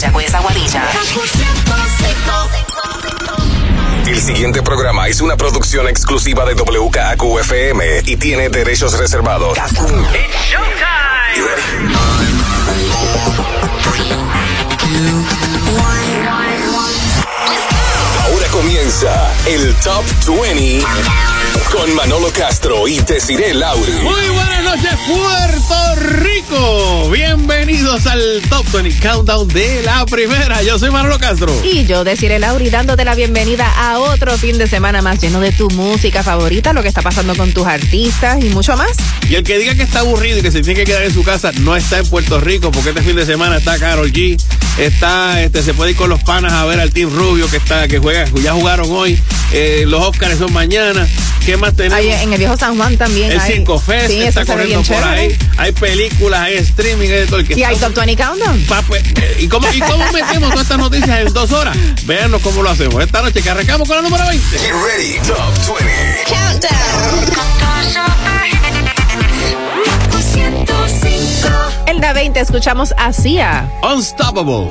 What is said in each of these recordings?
Mayagüez, Aguadilla. El siguiente programa es una producción exclusiva de WKQFM y tiene derechos reservados. Ahora comienza el Top 20 con Manolo Castro y Desiree Lauri. Muy buenas noches, Puerto Rico. Bienvenidos al Top 20 Countdown de la primera. Yo soy Manolo Castro. Y yo, Desiree Lauri, dándote la bienvenida a otro fin de semana más lleno de tu música favorita, lo que está pasando con tus artistas y mucho más. Y el que diga que está aburrido y que se tiene que quedar en su casa no está en Puerto Rico porque este fin de semana está Carol G. Está, este, se puede ir con los panas a ver al Team Rubio que está, que juega, ya jugaron hoy. Eh, los Oscars son mañana. ¿Qué más tenemos? Hay, en el viejo San Juan también. El hay, 5 Fest sí, está corriendo por chévere. ahí. Hay películas, hay streaming, hay todo el que Y hay Top 20 Countdown. Pa- ¿Y cómo, ¿Y cómo metemos todas estas noticias en dos horas? Véanos cómo lo hacemos. Esta noche que arrancamos con la número 20. Get ready, Top 20. En la 20 escuchamos a Sia. Unstoppable.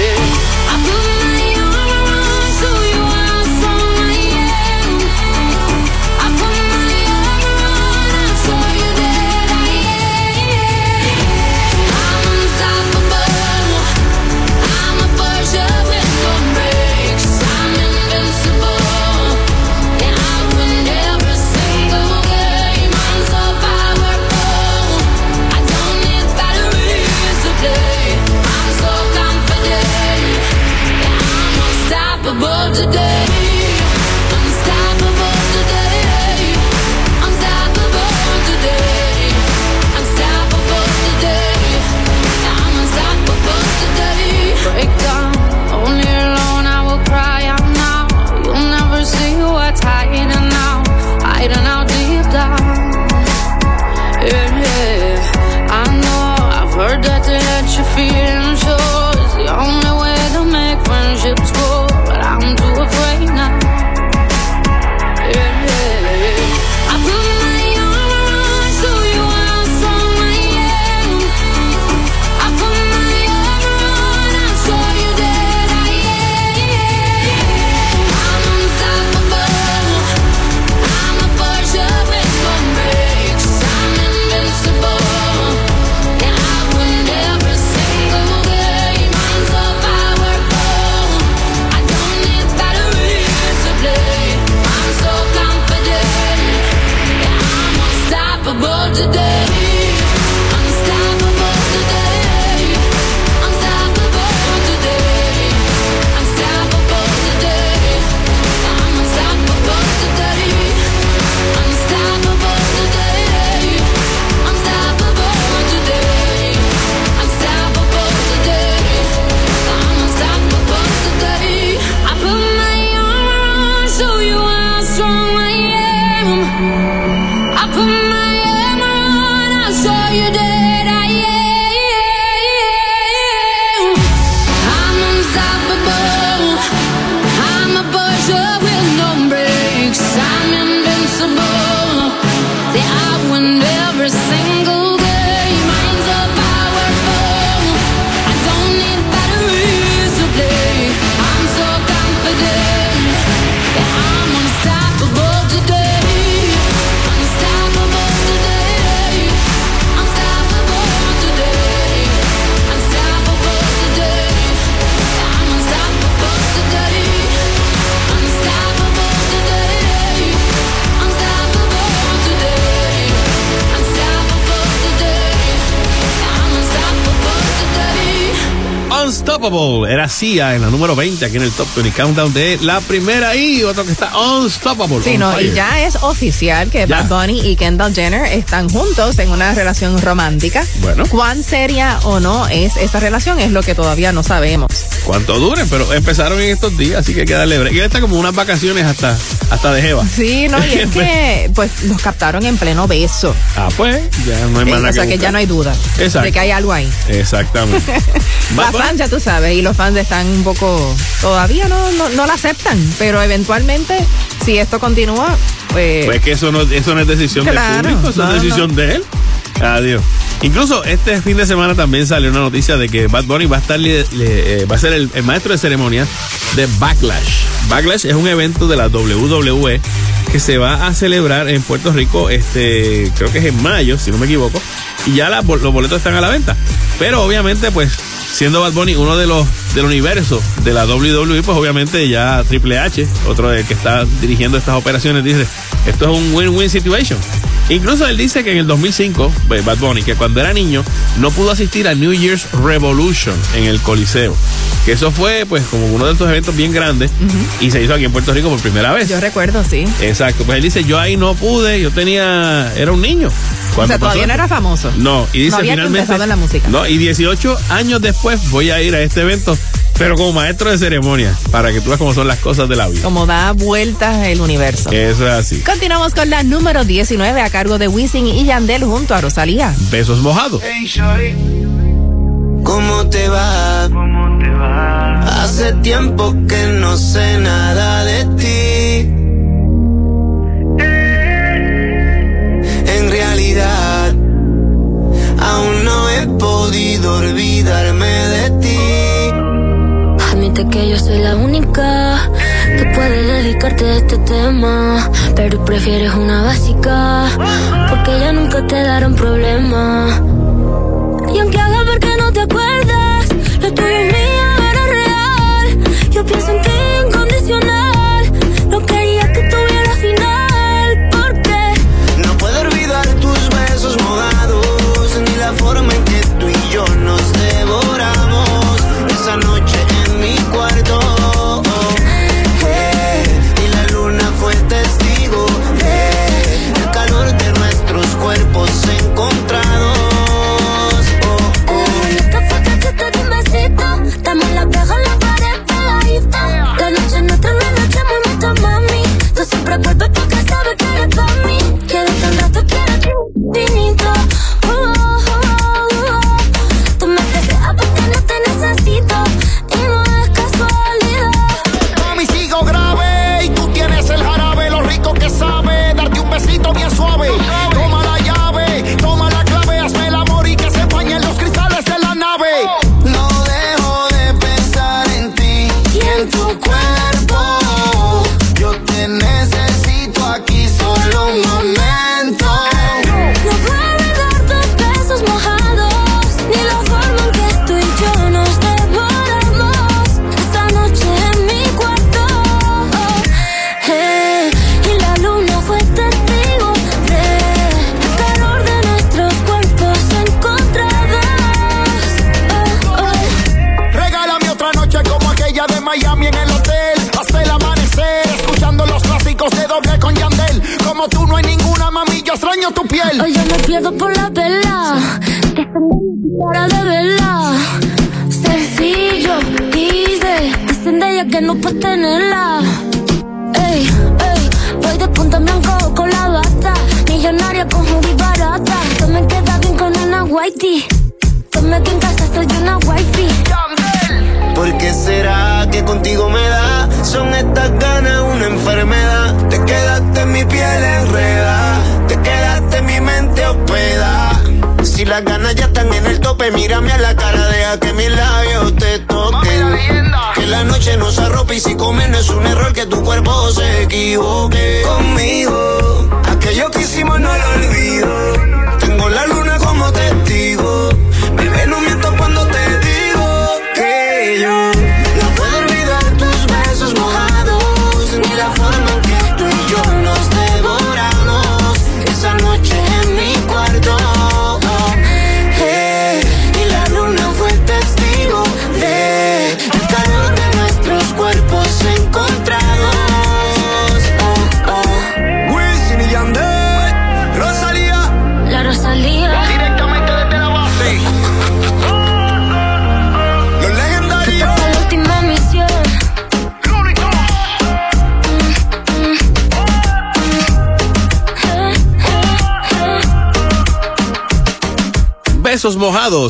Era en la número 20 aquí en el Top 20 Countdown de la primera y otro que está Unstoppable. Sí, on no, y ya es oficial que Ya. Bad Bunny y Kendall Jenner están juntos en una relación romántica. Bueno. ¿Cuán seria o no es esa relación? Es lo que todavía no sabemos. Cuánto duren, pero empezaron en estos días, así que hay que darle break. Y está como unas vacaciones hasta, hasta de Jeva. Sí, no, y es que pues los captaron en pleno beso. Ah, pues, ya no hay Eh, más o sea que ya no hay duda Exacto. de que hay algo ahí. Exactamente. La fans, ya tú sabes, y los fans están un poco. Todavía no, no, no la aceptan, pero eventualmente, si esto continúa, pues. Pues que eso no, eso no es decisión Claro, del público, eso no, es decisión de él. Adiós. Incluso este fin de semana también salió una noticia de que Bad Bunny va a estar eh, va a ser el, el maestro de ceremonia de Backlash. Backlash es un evento de la WWE que se va a celebrar en Puerto Rico, este, creo que es en mayo, si no me equivoco, y ya la- los boletos están a la venta. Pero obviamente, pues, siendo Bad Bunny uno de los del universo de la WWE, pues obviamente ya Triple H, otro de que está dirigiendo estas operaciones, dice, esto es un win-win situation. Incluso él dice que en el 2005, pues, Bad Bunny, que cuando era niño no pudo asistir a New Year's Revolution en el Coliseo. Que eso fue pues como uno de estos eventos bien grandes y se hizo aquí en Puerto Rico por primera vez. Yo recuerdo, sí. Exacto, pues él dice, yo ahí no pude, yo tenía, era un niño. O Cuando sea, todavía no era famoso. No, y dice No había finalmente. empezado en la música. No, y 18 años después voy a ir a este evento, pero como maestro de ceremonia, para que tú veas cómo son las cosas de la vida. Como da vueltas el universo. Eso es así. Continuamos con la número 19 a cargo de Wisin y Yandel junto a Rosalía. Besos mojados. ¿Cómo te va? Hace tiempo que no sé nada de ti. En realidad, aún no he podido olvidarme de ti. Que yo soy la única que puede dedicarte a este tema. Pero prefieres una básica, porque ya nunca te darán problema. Y aunque haga ver que no te acuerdas, lo tuyo es mío, era real. Yo pienso en ti incondicional.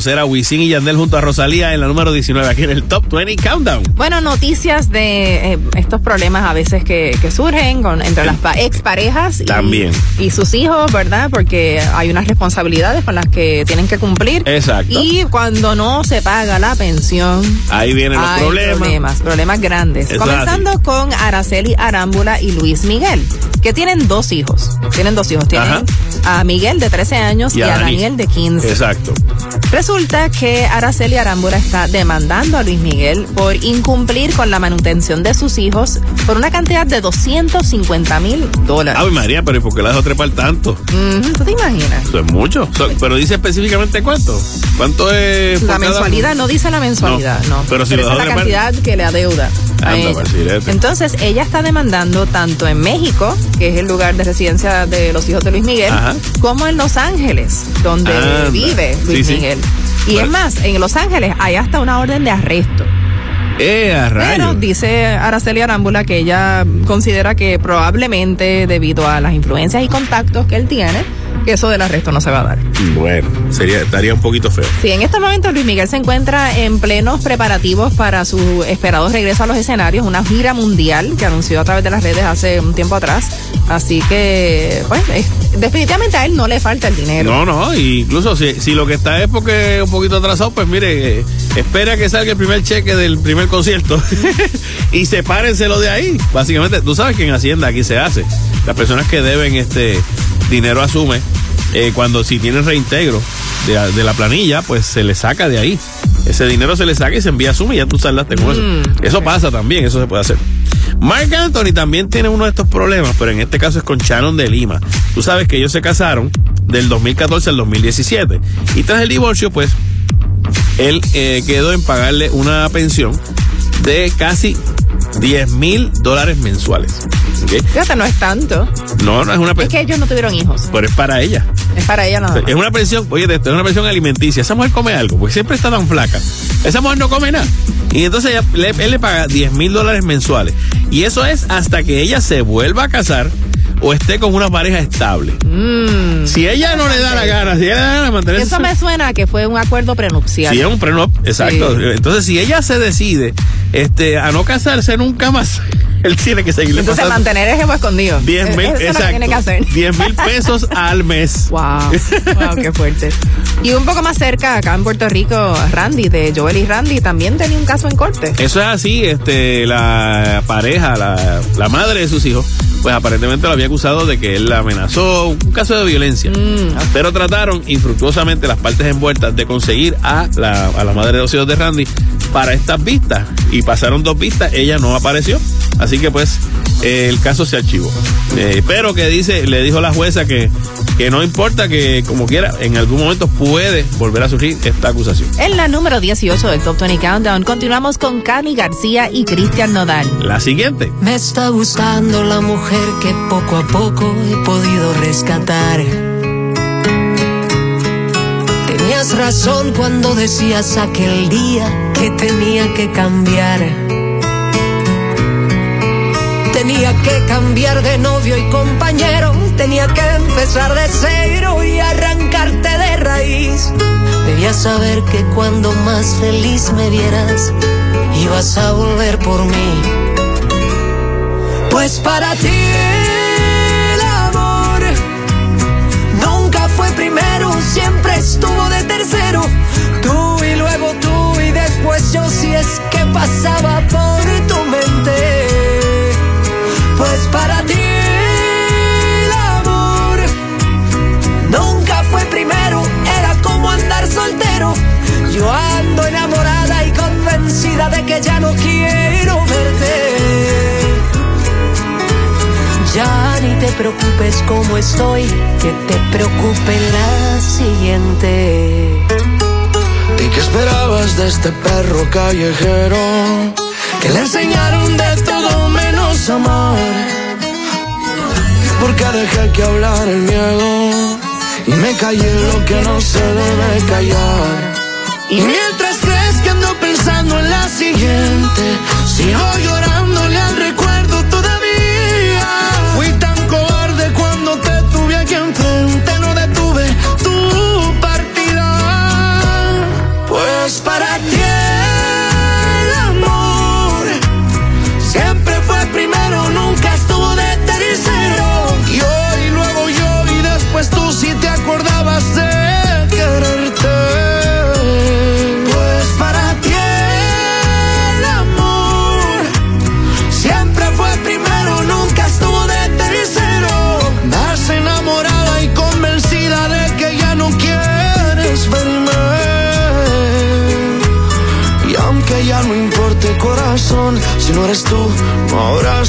Era Wisin y Yandel junto a Rosalía en la número 19 aquí en el Top 20 Countdown. Bueno, noticias de eh, estos problemas a veces que, que surgen con, entre las pa- exparejas y, También. y sus hijos, ¿verdad? Porque hay unas responsabilidades con las que tienen que cumplir. Exacto. Y cuando no se paga la pensión, Ahí vienen los hay problemas. problemas, problemas grandes. Eso Comenzando con Araceli Arámbula y Luis Miguel, que tienen dos hijos. Tienen dos hijos. Tienen Ajá. A Miguel de 13 años y, a, Dani. Daniel de 15. Exacto. Resulta que Araceli Arámbula está demandando a Luis Miguel por incumplir con la manutención de sus hijos por una cantidad de 250 mil dólares. Ave María, pero ¿y por qué la dejó trepar tanto? ¿Tú te imaginas? Eso es mucho. Pero dice específicamente cuánto. ¿Cuánto es? La cada- mensualidad no dice la mensualidad, No, no. pero si lo esa es la cantidad que le adeuda. A Anda, ella. Marcilete. Entonces, ella está demandando tanto en México, que es el lugar de residencia de los hijos de Luis Miguel, Ajá. como en Los Ángeles, donde Anda. vive Luis Sí, sí. Miguel. Y Bueno. es más, en Los Ángeles hay hasta una orden de arresto. Eh, a Pero dice Araceli Arámbula que ella considera que probablemente debido a las influencias y contactos que él tiene, que eso del arresto no se va a dar. Bueno, sería, estaría un poquito feo. Sí, en este momento Luis Miguel se encuentra en plenos preparativos para su esperado regreso a los escenarios, una gira mundial que anunció a través de las redes hace un tiempo atrás. Así que, pues, es- definitivamente a él no le falta el dinero. No, no, incluso si, si lo que está es porque es un poquito atrasado, pues mire, eh, espera que salga el primer cheque del primer concierto y sepárenselo de ahí. Básicamente, tú sabes que en Hacienda aquí se hace. Las personas que deben este dinero asume, eh, cuando si tienen reintegro de, la- de la planilla, pues se le saca de ahí. Ese dinero se le saca y se envía a Sume y ya tú saldaste con eso. Eso pasa también, eso se puede hacer. Mark Anthony también tiene uno de estos problemas, pero en este caso es con Shannon de Lima. Tú sabes que ellos se casaron del 2014 al 2017. Y tras el divorcio, pues, él eh, quedó en pagarle una pensión de casi 10 mil dólares mensuales. ¿ok? Fíjate, no es tanto. No, no es una Es que ellos no tuvieron hijos. pero es para ella. Es para ella nada más. Es una pensión, oye, esto es una pensión alimenticia. Esa mujer come algo, porque siempre está tan flaca. Esa mujer no come nada. Y entonces ella- él le paga 10 mil dólares mensuales. Y eso es hasta que ella se vuelva a casar o esté con una pareja estable. Si ella no le da la gana, si ella le da la gana de mantenerse. Eso me suena a que fue un acuerdo prenupcial. Si es un prenup, exacto. Sí. Entonces, si ella se decide este, a no casarse nunca más, él tiene que seguirle Entonces, pasando mantener el jevo escondido. 10 mil, Eso es lo que exacto. tiene que hacer. 10 mil pesos al mes. Wow, wow, qué fuerte. Y un poco más cerca, acá en Puerto Rico, Randy, de Joel y Randy, también tenía un caso en corte. Eso es así, este, la pareja, la, la madre de sus hijos, pues aparentemente lo había acusado de que él la amenazó, un caso de violencia. Pero trataron infructuosamente las partes envueltas de conseguir a la, a la madre de los hijos de Randy para estas vistas. Y pasaron dos vistas, ella no apareció. Así que pues eh, el caso se archivó. Eh, pero que dice, le dijo la jueza que, que no importa que como quiera, en algún momento puede volver a surgir esta acusación. En la número 18 del Top 20 Countdown, continuamos con Cani García y Cristian Nodal. La siguiente. Me está gustando la mujer que poco a poco he podido rescatar. Tenías razón cuando decías aquel día que tenía que cambiar. Tenía que cambiar de novio y compañero, tenía que empezar de cero y arrancarte de raíz. Debías saber que cuando más feliz me vieras, ibas a volver por mí. Pues para ti el amor nunca fue primero, siempre estuvo de tercero. Preocupes como estoy, que te preocupe la siguiente. ¿Y qué esperabas de este perro callejero? Que le enseñaron de todo menos amar. Porque dejé que hablar el miedo y me callé lo que no se debe callar. Y mientras crees que ando pensando en la siguiente, sigo llorándole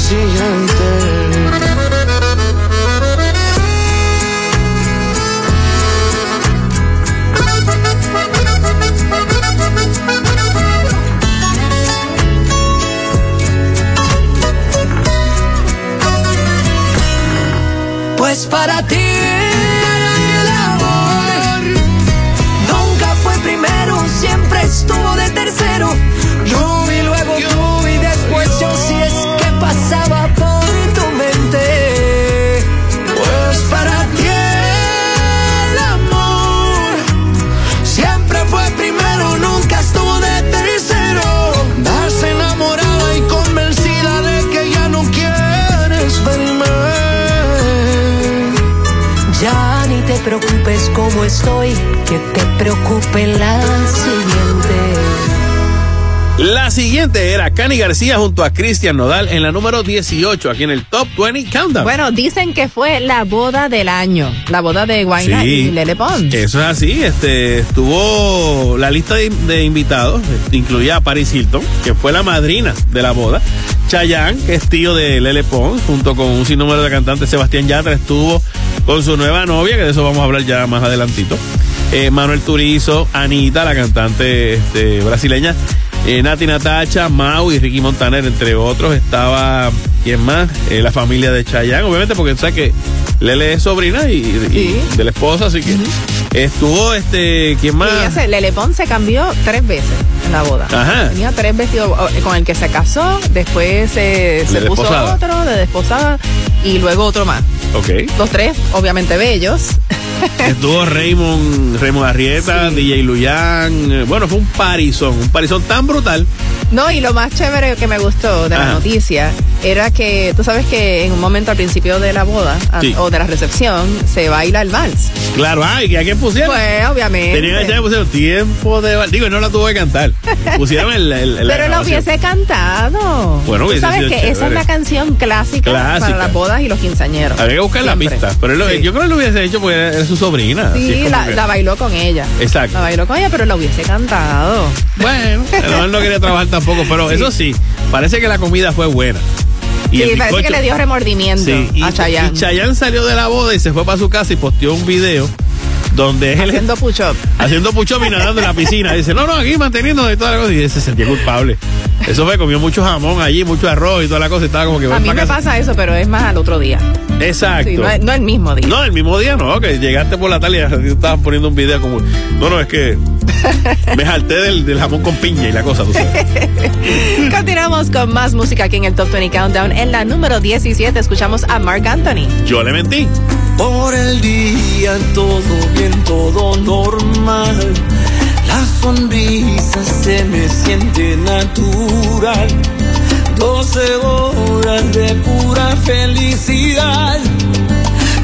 seeing como estoy, que te preocupe la siguiente. La siguiente era Cani García junto a Cristian Nodal en la número 18, aquí en el Top 20 Countdown. Bueno, dicen que fue la boda del año, la boda de Guayna Sí. y Lele Pons. Eso es así, este estuvo la lista de, de invitados, este, incluía a Paris Hilton, que fue la madrina de la boda, Chayanne, que es tío de Lele Pons, junto con un sinnúmero de cantantes, Sebastián Yatra estuvo con su nueva novia, que de eso vamos a hablar ya más adelantito. Eh, Manuel Turizo, Anita, la cantante este, brasileña, eh, Nati Natacha, Mau y Ricky Montaner, entre otros. Estaba, ¿quién más? Eh, la familia de Chayanne, obviamente, porque sabes que Lele es sobrina y, y- Sí. de la esposa, así que estuvo, este, ¿quién Y más? se- Lele Pons se cambió tres veces la boda. Ajá. Tenía tres vestidos oh, con el que se casó, después se, se De puso desposada. otro de desposada y luego otro más. Ok. Los tres, obviamente bellos. Estuvo Raymond, Raymond Arrieta, Sí. DJ Luyan. eh, Bueno, fue un parizón, un parizón tan brutal. No, y lo más chévere que me gustó de la Ajá. noticia era que tú sabes que en un momento al principio de la boda Sí. o de la recepción se baila el vals. Claro, ay, que a quién pusieron. Pues, obviamente. Tenían que pusieron tiempo de. val- Digo, no la tuvo que cantar. Pusieron el. el- el- la Pero lo hubiese cantado. Bueno, Tú hubiese sabes sido que esa es la canción clásica, Clásica. para las bodas y los quinceañeros. Había que buscar Siempre. la pista. Pero él lo- Sí. yo creo que lo hubiese hecho porque era su sobrina. Sí, la, que- la bailó con ella. Exacto. La bailó con ella, pero la hubiese cantado. Bueno, mejor no quería trabajar tampoco, pero Sí. eso sí, parece que la comida fue buena. Y sí, el parece que le dio remordimiento Sí, y, a Chayanne. y Chayanne salió de la boda y se fue para su casa y posteó un video donde él Haciendo push-up. haciendo pucho y nadando en la piscina. Dice, no, no, aquí manteniendo y toda la cosa. Y se sentía culpable. Eso fue, comió mucho jamón allí, mucho arroz y toda la cosa. y Estaba como que A mí me casa. pasa eso, pero es más al otro día. Exacto. Sí, no, el mismo día. No, el mismo día no, que llegaste por la tarde y estaban poniendo un video como. No, no, es que me jalté del, del jamón con piña y la cosa, tú sabes. Continuamos con más música aquí en el Top 20 Countdown. En la número 17 escuchamos a Mark Anthony. Yo le mentí. Por el día todo bien, todo normal. La sonrisa se me siente natural. 12 horas de pura felicidad.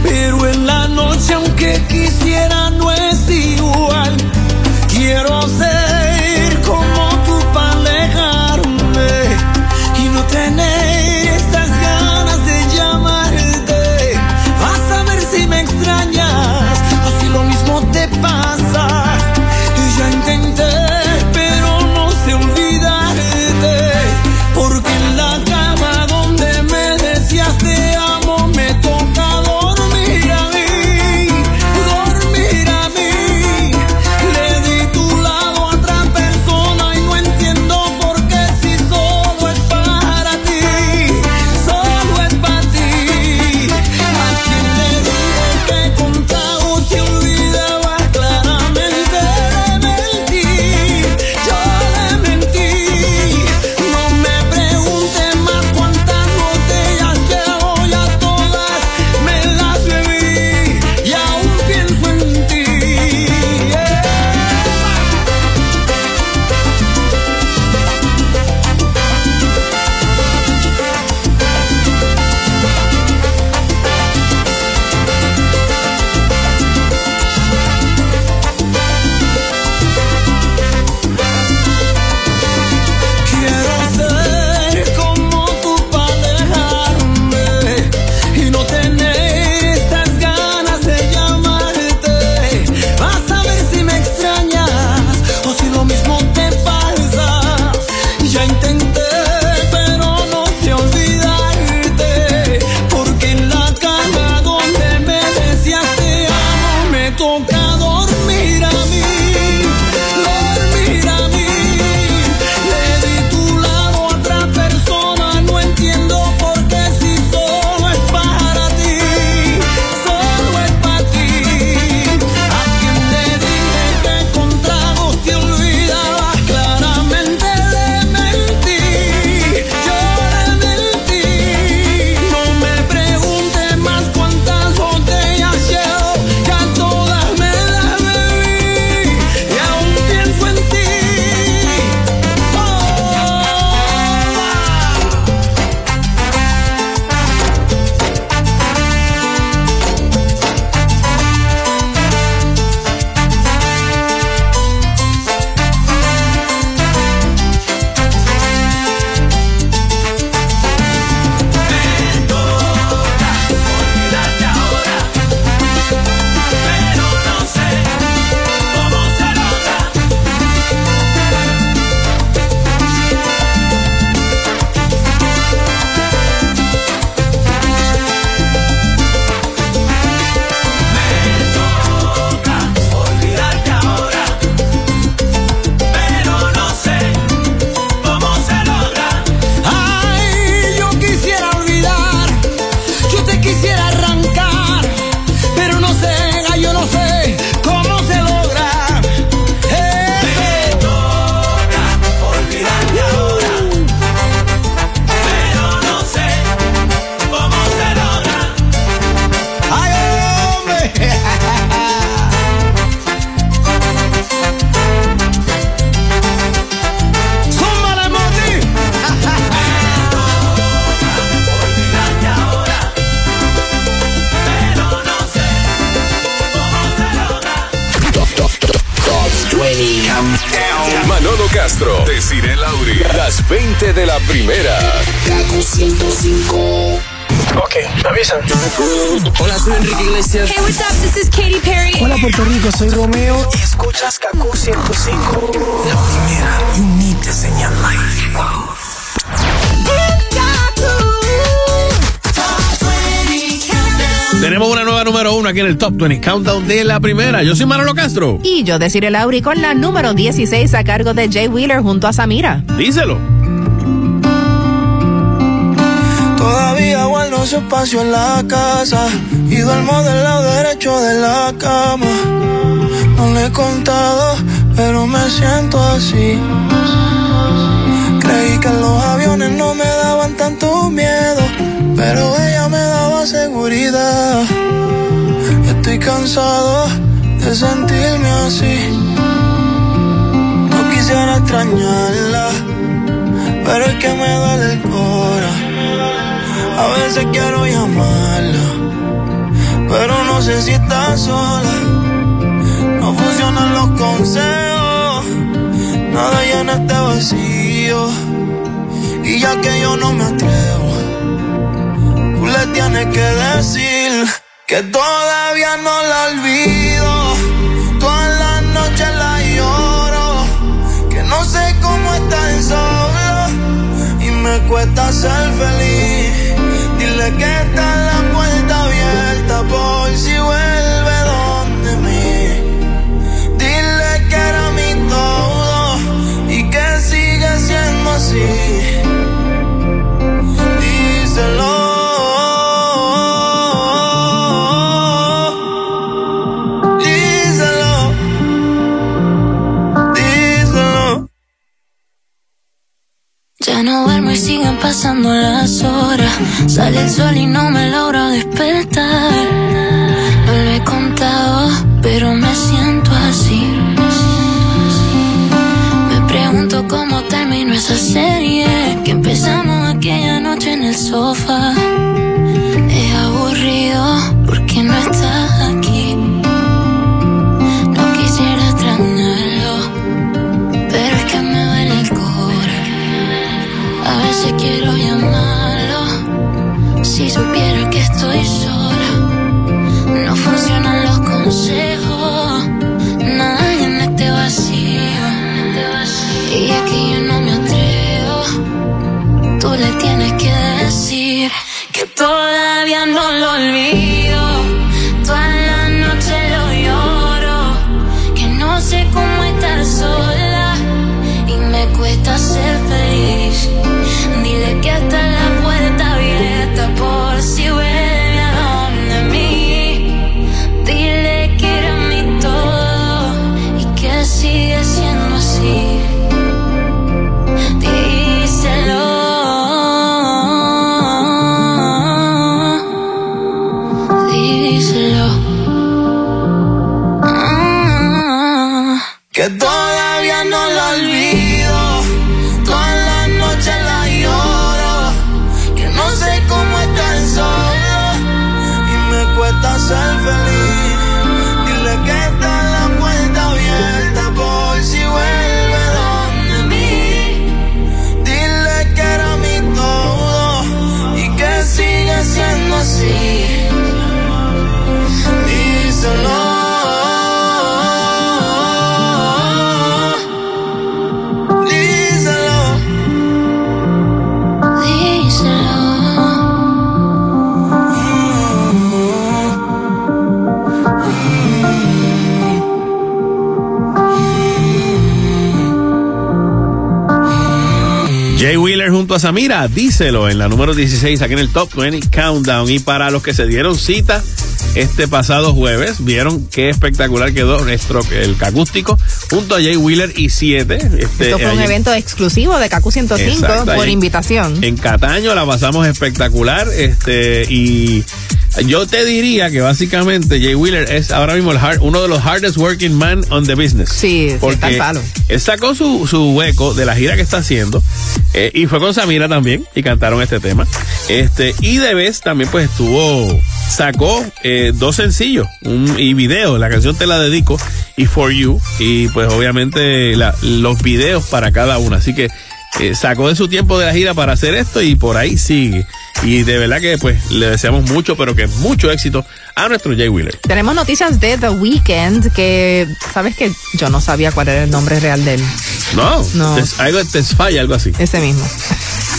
Pero en la noche, aunque quisiera, no es. Quiero ser el 20 Countdown de la primera. Yo soy Manolo Castro. Y yo deciré Lauri con la número 16 a cargo de Jay Wheeler junto a Samira. Díselo. Todavía guardo su espacio en la casa y duermo del lado derecho de la cama. No le he contado, pero me siento así. Creí que los aviones no me daban tanto miedo, pero ella me daba seguridad. Cansado de sentirme así. No quisiera extrañarla, pero es que me duele el corazón. A veces quiero llamarla, pero no sé si está sola. No funcionan los consejos, nada llena este vacío. Y ya que yo no me atrevo, tú le tienes que decir que todavía no la olvido. Todas las noches la lloro, que no sé cómo estar solo y me cuesta ser feliz. Dile que está pasando las horas. Sale el sol y no me logro despertar. No lo he contado, pero me siento así. Me pregunto cómo terminó esa serie que empezamos aquella noche en el sofá. Junto a Samira, díselo en la número 16 aquí en el Top 20 Countdown. Y para los que se dieron cita este pasado jueves, vieron qué espectacular quedó nuestro el acústico junto a Jay Wheeler y 7. Este, Esto fue un allí- evento exclusivo de KQ 105 Exacto, por invitación. En Cataño la pasamos espectacular. Este, y yo te diría que básicamente Jay Wheeler es ahora mismo el hard- uno de los hardest working man on the business. Sí, sí, está al palo. Él sacó su, su hueco de la gira que está haciendo eh, y fue con Samira también y cantaron este tema. Este, y de vez también pues estuvo sacó eh, dos sencillos un, y video. La canción Te la dedico y For You. Y pues obviamente la- los videos para cada una. Así que eh, sacó de su tiempo de la gira para hacer esto y por ahí sigue. Y de verdad que pues le deseamos mucho, pero que mucho éxito a nuestro Jay Wheeler. Tenemos noticias de The Weeknd que, sabes que yo no sabía cuál era el nombre real de él. No, No. Te, algo te falla, algo así. Ese mismo.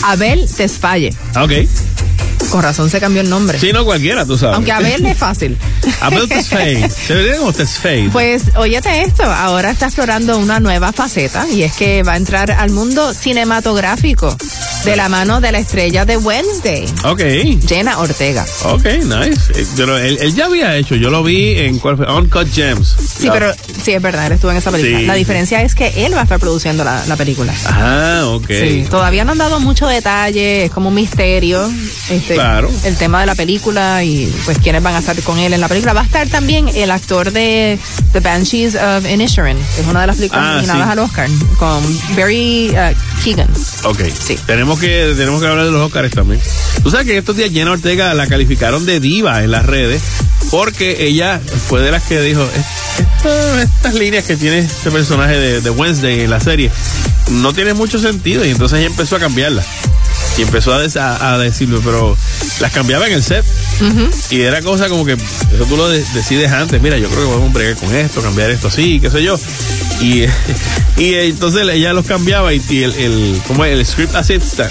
Abel Tesfaye. Ah, ok. Con razón se cambió el nombre. Sí, no cualquiera, tú sabes. Aunque Abel es fácil. Abel Tesfaye. Como Tesfaye. Pues óyete esto, ahora está explorando una nueva faceta y es que va a entrar al mundo cinematográfico de la mano de la estrella de Wednesday, Ok. Jenna Ortega. Ok, nice. Eh, Pero él, él ya había hecho, yo lo vi en. Uncut Gems. Sí, pero sí, es verdad, él estuvo en esa película. Sí. La diferencia es que él va a estar produciendo la, la película. Ah, ok. Sí, todavía no han dado mucho detalle, es como un misterio. Este, Claro. El tema de la película y pues quiénes van a estar con él en la película. Va a estar también el actor de The Banshees of Inisherin, es una de las películas Ah, nominadas sí. al Oscar, con Barry uh, Keegan. Ok. Tenemos que, tenemos que hablar de los Oscars también. Tú sabes que estos días Jenna Ortega la calificaron de diva en las redes porque ella fue de las que dijo, "Es- esto- estas líneas que tiene este personaje de, de Wednesday en la serie no tiene mucho sentido y entonces ella empezó a cambiarlas. Y empezó a, a, a decirlo, pero las cambiaba en el set. Y era cosa como que eso tú lo de- decides antes. Mira, yo creo que podemos bregar con esto, cambiar esto así, qué sé yo. Y, y entonces ella los cambiaba y, y el, el, ¿cómo es? el script assistant,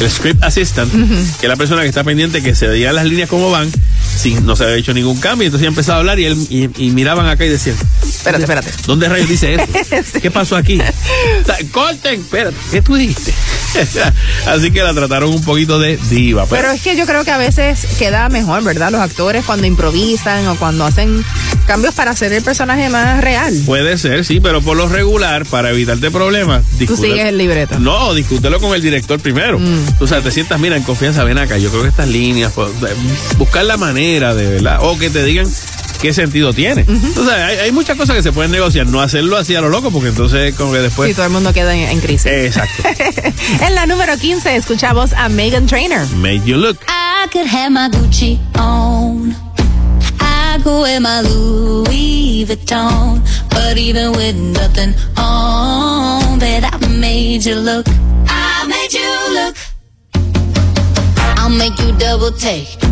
el script assistant, que es la persona que está pendiente que se digan las líneas como van, sin no se había hecho ningún cambio. Entonces ella empezaba a hablar y, él, y, y miraban acá y decían, Espérate, espérate. ¿dónde rayos dice eso? ¿Qué pasó aquí? O sea, Corten, espérate, ¿qué tú dijiste? Así que la trataron un poquito de diva. Pero es que yo creo que a veces queda mejor, ¿verdad? Los actores cuando improvisan o cuando hacen cambios para hacer el personaje más real. Puede ser, sí, pero por lo regular, para evitarte problemas, Tú discute- sigues el libreto. No, discútelo con el director primero. Tú sabes, te sientas, mira, en confianza, ven acá. Yo creo que estas líneas, pues, buscar la manera de, ¿verdad? O que te digan qué sentido tiene. Tú sabes, hay, hay muchas cosas que se pueden negociar. No hacerlo así a lo loco, porque entonces, como que después. Y todo el mundo queda en, en crisis. Exacto. en la número 15 escuchamos a Megan Trainer. Made you look. I could have my Gucci on. I could wear my Louis Vuitton. But even with nothing on, bet I made you look. I made you look. I'll make you double take.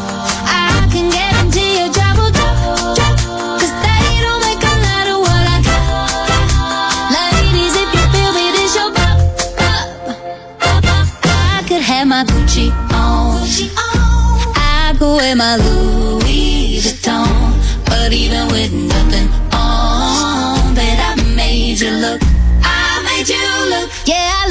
wear my Louis Vuitton. But even with nothing on, bet I made you look. I made you look. Yeah, I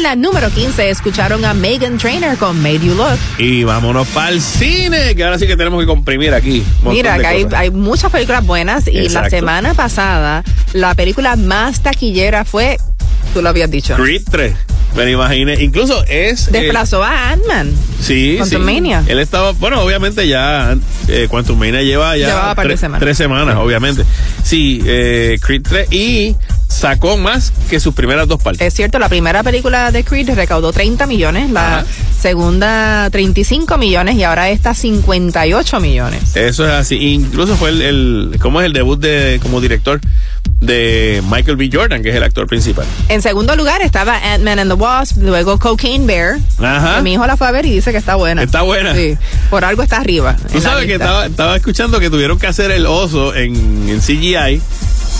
En la número 15 escucharon a Megan Trainer con Made You Look. Y vámonos para el cine, que ahora sí que tenemos que comprimir aquí. Mira, que hay, muchas películas buenas y la semana pasada la película más taquillera fue, tú lo habías dicho. Creed 3. Me lo imaginé. Incluso es. eh, Desplazó a Ant-Man. Sí, Quantum sí. Mania. Él estaba, bueno, obviamente ya eh, Quantum Mania lleva ya Llevaba tres, semanas. tres semanas, obviamente. Sí, eh, Creed 3 y sacó más que sus primeras dos partes. Es cierto, la primera película de Creed recaudó 30 millones, la segunda 35 millones y ahora esta 58 millones. Eso es así. Incluso fue el, el ¿cómo es el debut de como director de Michael B. Jordan, que es el actor principal? En segundo lugar estaba Ant-Man and the Wasp, luego Cocaine Bear. Ajá. Mi hijo la fue a ver y dice que está buena. Está buena. Sí, por algo está arriba. Tú sabes que estaba, estaba escuchando que tuvieron que hacer el oso en, en CGI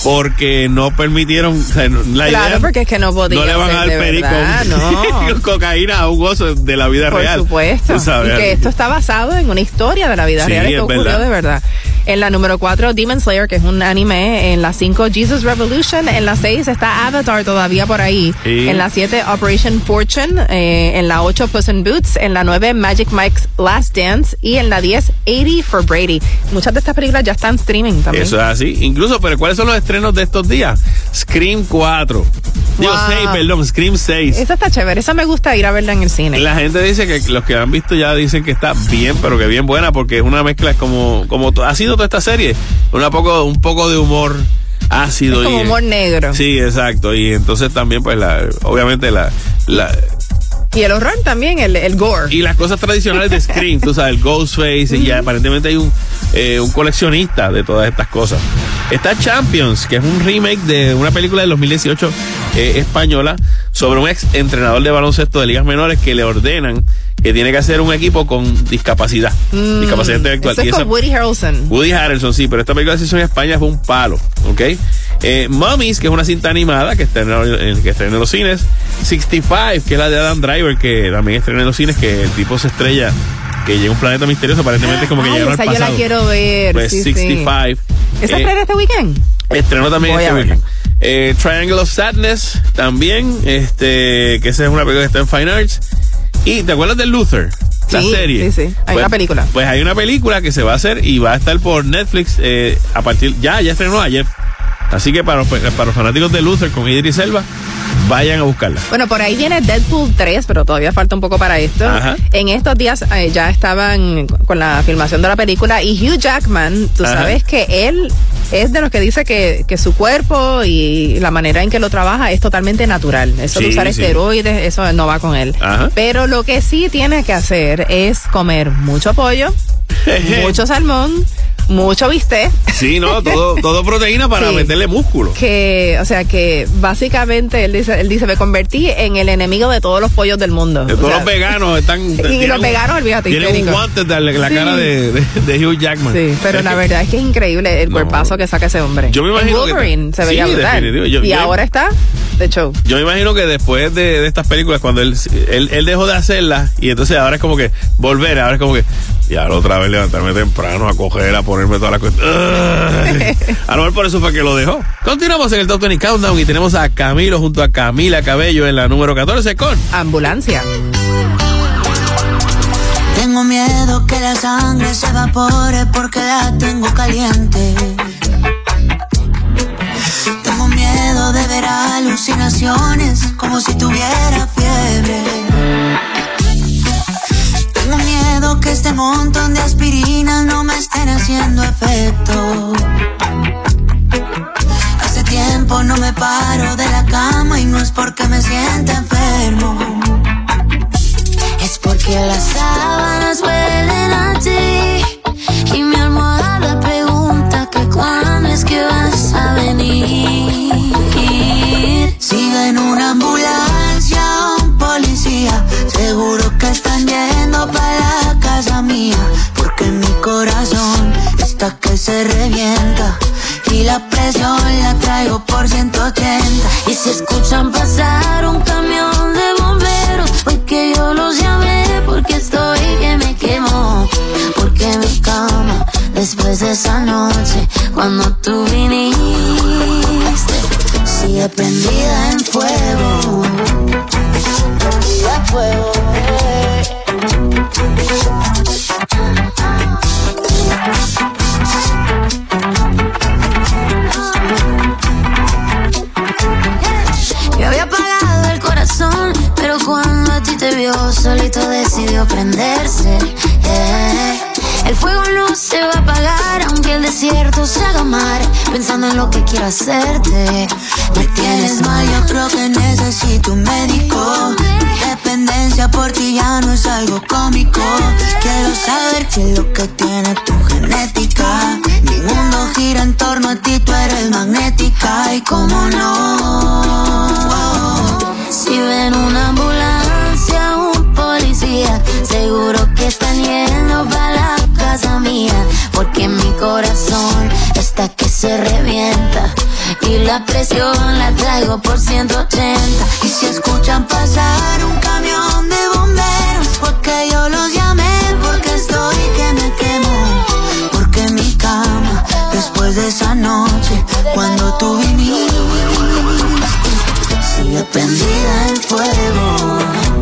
porque no permitieron o sea, no- la Claro, idea porque es que no podía no le van a dar perico verdad, no. cocaína a un oso de la vida Por real. supuesto. Tú sabes. y que esto está basado en una historia de la vida Sí, real que ocurrió verdad. de verdad. En la número 4, Demon Slayer, que es un anime. En la 5, Jesus Revolution. En la 6 está Avatar todavía por ahí. En la 7, Operation Fortune. Eh, en la 8, Puss in Boots. En la 9, Magic Mike's Last Dance. Y en la 10, 80 for Brady. Muchas de estas películas ya están streaming también. Eso es así. Incluso, pero ¿cuáles son los estrenos de estos días? Scream 4. Digo, Wow. 6, perdón, Scream 6. Esa está chévere. Esa me gusta ir a verla en el cine. La gente dice que los que han visto ya dicen que está bien, pero que bien buena, porque es una mezcla como, como ha sido toda esta serie. Una poco, un poco de humor ácido. Es como y, humor negro. Sí, exacto. Y entonces también, pues, la, obviamente, la, la, Y el horror también, el, el gore. y las cosas tradicionales de Scream, tú sabes, el Ghostface, y aparentemente hay un, eh, un coleccionista de todas estas cosas. Está Champions, que es un remake de una película del 2018 eh, española sobre un ex entrenador de baloncesto de ligas menores que le ordenan que tiene que hacer un equipo con discapacidad, Mm, discapacidad intelectual. Eso es Y con Woody Harrelson. Woody Harrelson, sí, pero esta película se hizo en España fue un palo, ¿ok? Eh, Mummies, que es una cinta animada que estrena, en- que estrena en los cines. 65, que es la de Adam Driver, que también estrena en los cines, que el tipo se estrella, que llega a un planeta misterioso, aparentemente es como que Ay, llegaron al esa yo pasado. la quiero ver. Pues sí, sí. 65. ¿Esa Eh, estrena este weekend? Estrenó también Voy este weekend. Eh, Triangle of Sadness también, este, que esa es una película que está en Fine Arts. Y ¿te acuerdas de Luther? La Sí, serie. sí, sí. Hay una película. Pues hay una película que se va a hacer y va a estar por Netflix eh, a partir, ya, ya estrenó ayer. Así que para los, para los fanáticos de Luther con Idris Elba, vayan a buscarla. Bueno, por ahí viene Deadpool 3, pero todavía falta un poco para esto. Ajá. En estos días eh, ya estaban con la filmación de la película y Hugh Jackman, tú Ajá. sabes que él es de los que dice que, que su cuerpo y la manera en que lo trabaja es totalmente natural. Eso de Sí, usar sí. esteroides, eso no va con él. Ajá. Pero lo que sí tiene que hacer es comer mucho pollo, mucho salmón, mucho bistec. Sí, no, todo, todo proteína para Sí. meterle músculo. que, o sea, que básicamente él dice, él dice, me convertí en el enemigo de todos los pollos del mundo. De O todos sea, los veganos están. Y tienen los un- veganos, olvídate, Tienen un histérico. guante de la, la Sí. cara de, de, de Hugh Jackman. Sí, pero la verdad es que es increíble el No. cuerpazo que saca ese hombre. Yo me imagino En que- Wolverine se veía Sí, brutal. Yo- y yo- ahora está de show. Yo me imagino que después de, de estas películas, cuando él, él, él dejó de hacerlas, y entonces ahora es como que volver, ahora es como que, ya otra vez levantarme temprano a coger, a ponerme todas las cosas. a lo mejor por eso fue que lo dejó. Continuamos en el Top 20 Countdown y tenemos a Camilo junto a Camila Cabello en la número 14 con Ambulancia. Tengo miedo que la sangre se evapore porque la tengo caliente. Miedo de ver alucinaciones como si tuviera fiebre. Tengo miedo que este montón de aspirinas no me estén haciendo efecto. Hace tiempo no me paro de la cama y no es porque me sienta enfermo. Es porque las sábanas huelen a ti y mi almohada pregunta seguro que están yendo para la casa mía, porque mi corazón está que se revienta y la presión la traigo por 180. Y si escuchan pasar un camión de bomberos, porque yo los llamé, porque estoy que me quemo, porque mi cama después de esa noche, cuando tú viniste, sigue prendida en fuego. Prendida en fuego. Me había apagado el corazón, pero Dios solito decidió prenderse. El fuego no se va a apagar aunque el desierto se haga mar. Pensando en lo que quiero hacerte. Me tienes mal, yo creo que necesito un médico. Dependencia por ti ya no es algo cómico. Quiero saber qué es lo que tiene tu genética. Mi mundo gira en torno a ti, tú eres magnética. Y cómo no. Si ven una ambulancia, un policía, seguro que están yendo para Porque mi corazón está que se revienta. Y la presión la traigo por 180. Y si escuchan pasar un camión de bomberos, porque yo los llamé, porque estoy que me quemo. Porque mi cama, después de esa noche, cuando tú viniste, sigue prendida en fuego.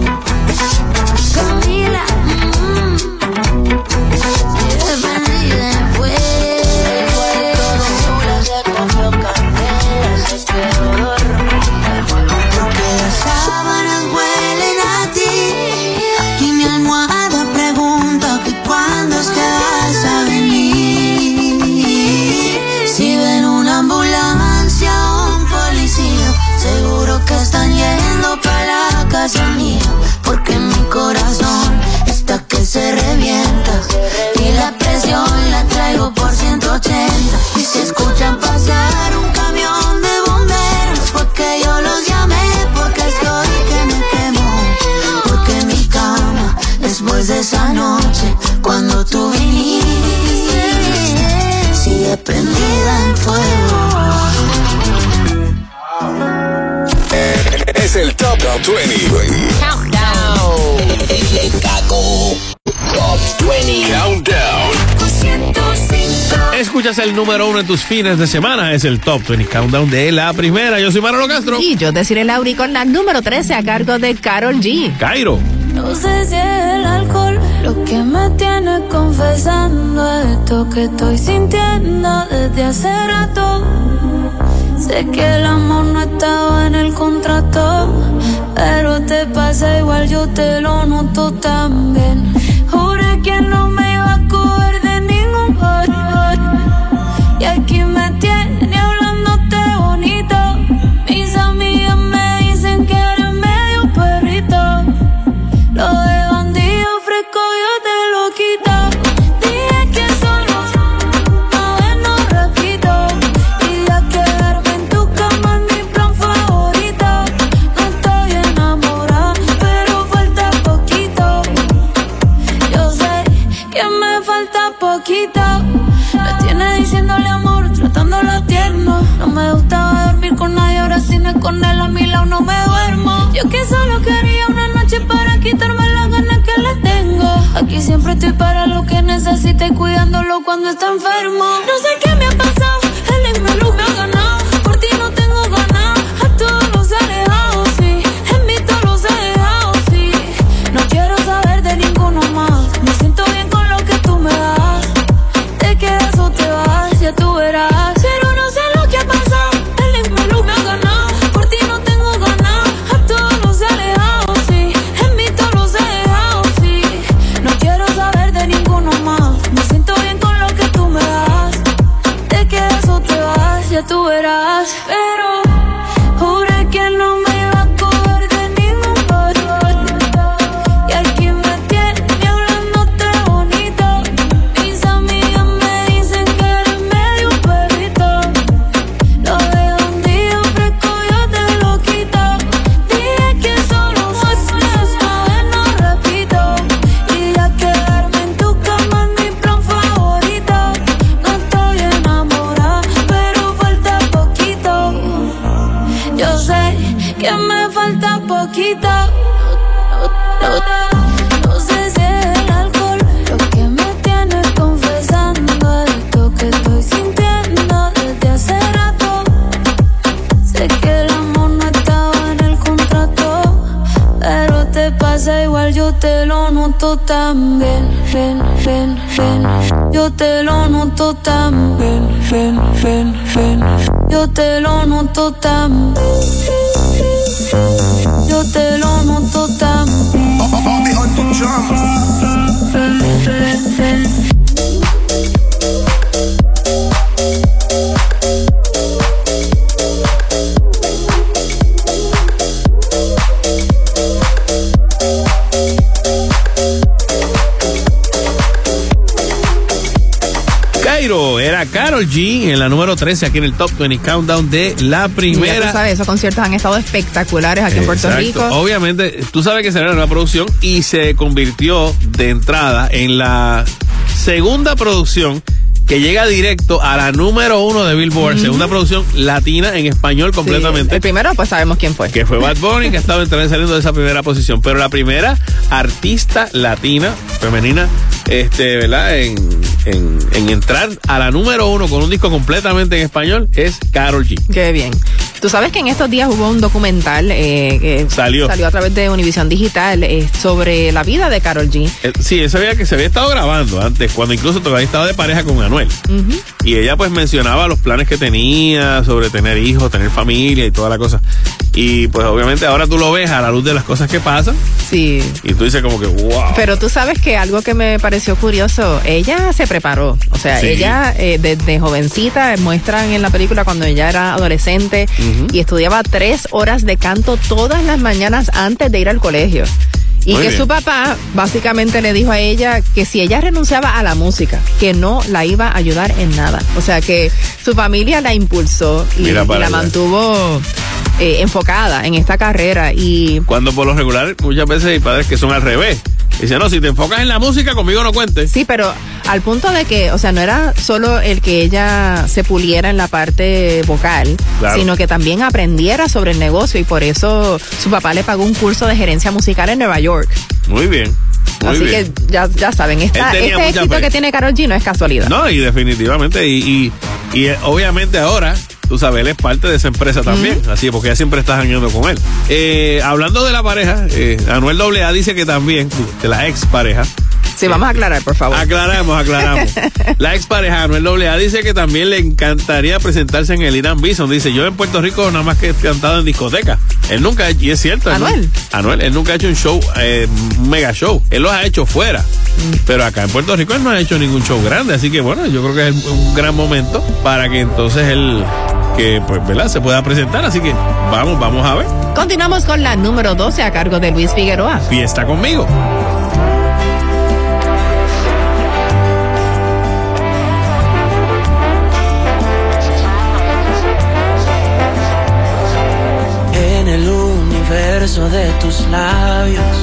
Escuchas el número uno en tus fines de semana. Es el Top 20 Countdown de la primera. Yo soy Manolo Castro. Y yo deciré Lauri con la número 13 a cargo de Carol G. Cairo. No sé si es el alcohol lo que me tiene confesando esto que estoy sintiendo desde hace rato. Sé que el amor no estaba en el contrato, pero te pasa igual, yo te lo noto también. Juré que no me siempre estoy para lo que necesite, cuidándolo cuando está enfermo. No sé qué me ha pasado, te lo noto también. Carol G en la número 13 aquí en el Top 20 Countdown de la Y ya primera. tú sabes, esos conciertos han estado espectaculares aquí en Puerto. Rico. Obviamente, tú sabes que será una nueva producción y se convirtió de entrada en la segunda producción que llega directo a la número uno de Billboard, segunda producción latina en español completamente. Sí, el primero, pues sabemos quién fue. que fue Bad Bunny, que ha estado entrando y saliendo de esa primera posición. Pero la primera artista latina, femenina, este, ¿verdad? En, en- en entrar a la número uno con un disco completamente en español es Carol G. Qué bien. Tú sabes que en estos días hubo un documental eh, que Salió. a través de Univision Digital eh, sobre la vida de Carol G. Eh, Sí, eso había que se había estado grabando antes, cuando incluso todavía estaba de pareja con Anuel. Ujú. Y ella pues mencionaba los planes que tenía sobre tener hijos, tener familia y toda la cosa. Y pues obviamente ahora tú lo ves a la luz de las cosas que pasan. Sí. Y tú dices como que, wow. Pero tú sabes que algo que me pareció curioso, ella se preparó. O sea, Sí. ella eh, desde jovencita, muestran en la película cuando ella era adolescente y estudiaba tres horas de canto todas las mañanas antes de ir al colegio. Y Muy que bien. su papá básicamente le dijo a ella que si ella renunciaba a la música, que no la iba a ayudar en nada. O sea, que su familia la impulsó y, la allá. mantuvo eh, enfocada en esta carrera. Y Cuando por lo regular muchas veces hay padres que son al revés. Dicen, no, si te enfocas en la música, conmigo no cuentes. Sí, pero al punto de que, o sea, no era solo el que ella se puliera en la parte vocal, Claro. sino que también aprendiera sobre el negocio y por eso su papá le pagó un curso de gerencia musical en Nueva York. Muy bien. Muy Así bien. que ya, ya saben, esta- este éxito fe. que tiene Carol G no es casualidad. No, y definitivamente. Y, y, y, eh, obviamente ahora, tú sabes, él es parte de esa empresa también. Así, porque ella siempre está jangueando con él. Eh, hablando de la pareja, eh, Anuel AA dice que también, de la ex pareja. Sí, vamos a aclarar, por favor. Aclaramos, aclaramos. La ex pareja Anuel AA dice que también le encantaría presentarse en el Irán Bison. Dice, yo en Puerto Rico nada más que he cantado en discoteca. Él nunca, y es cierto. no- ¿Anuel? Anuel, él nunca ha hecho un show, eh, un mega show. Él los ha hecho fuera. Pero acá en Puerto Rico él no ha hecho ningún show grande. Así que bueno, yo creo que es un gran momento para que entonces él, que pues, ¿verdad? Se pueda presentar. Así que vamos, vamos a ver. Continuamos con la número 12 a cargo de Luis Figueroa. Fiesta conmigo. En el universo de tus labios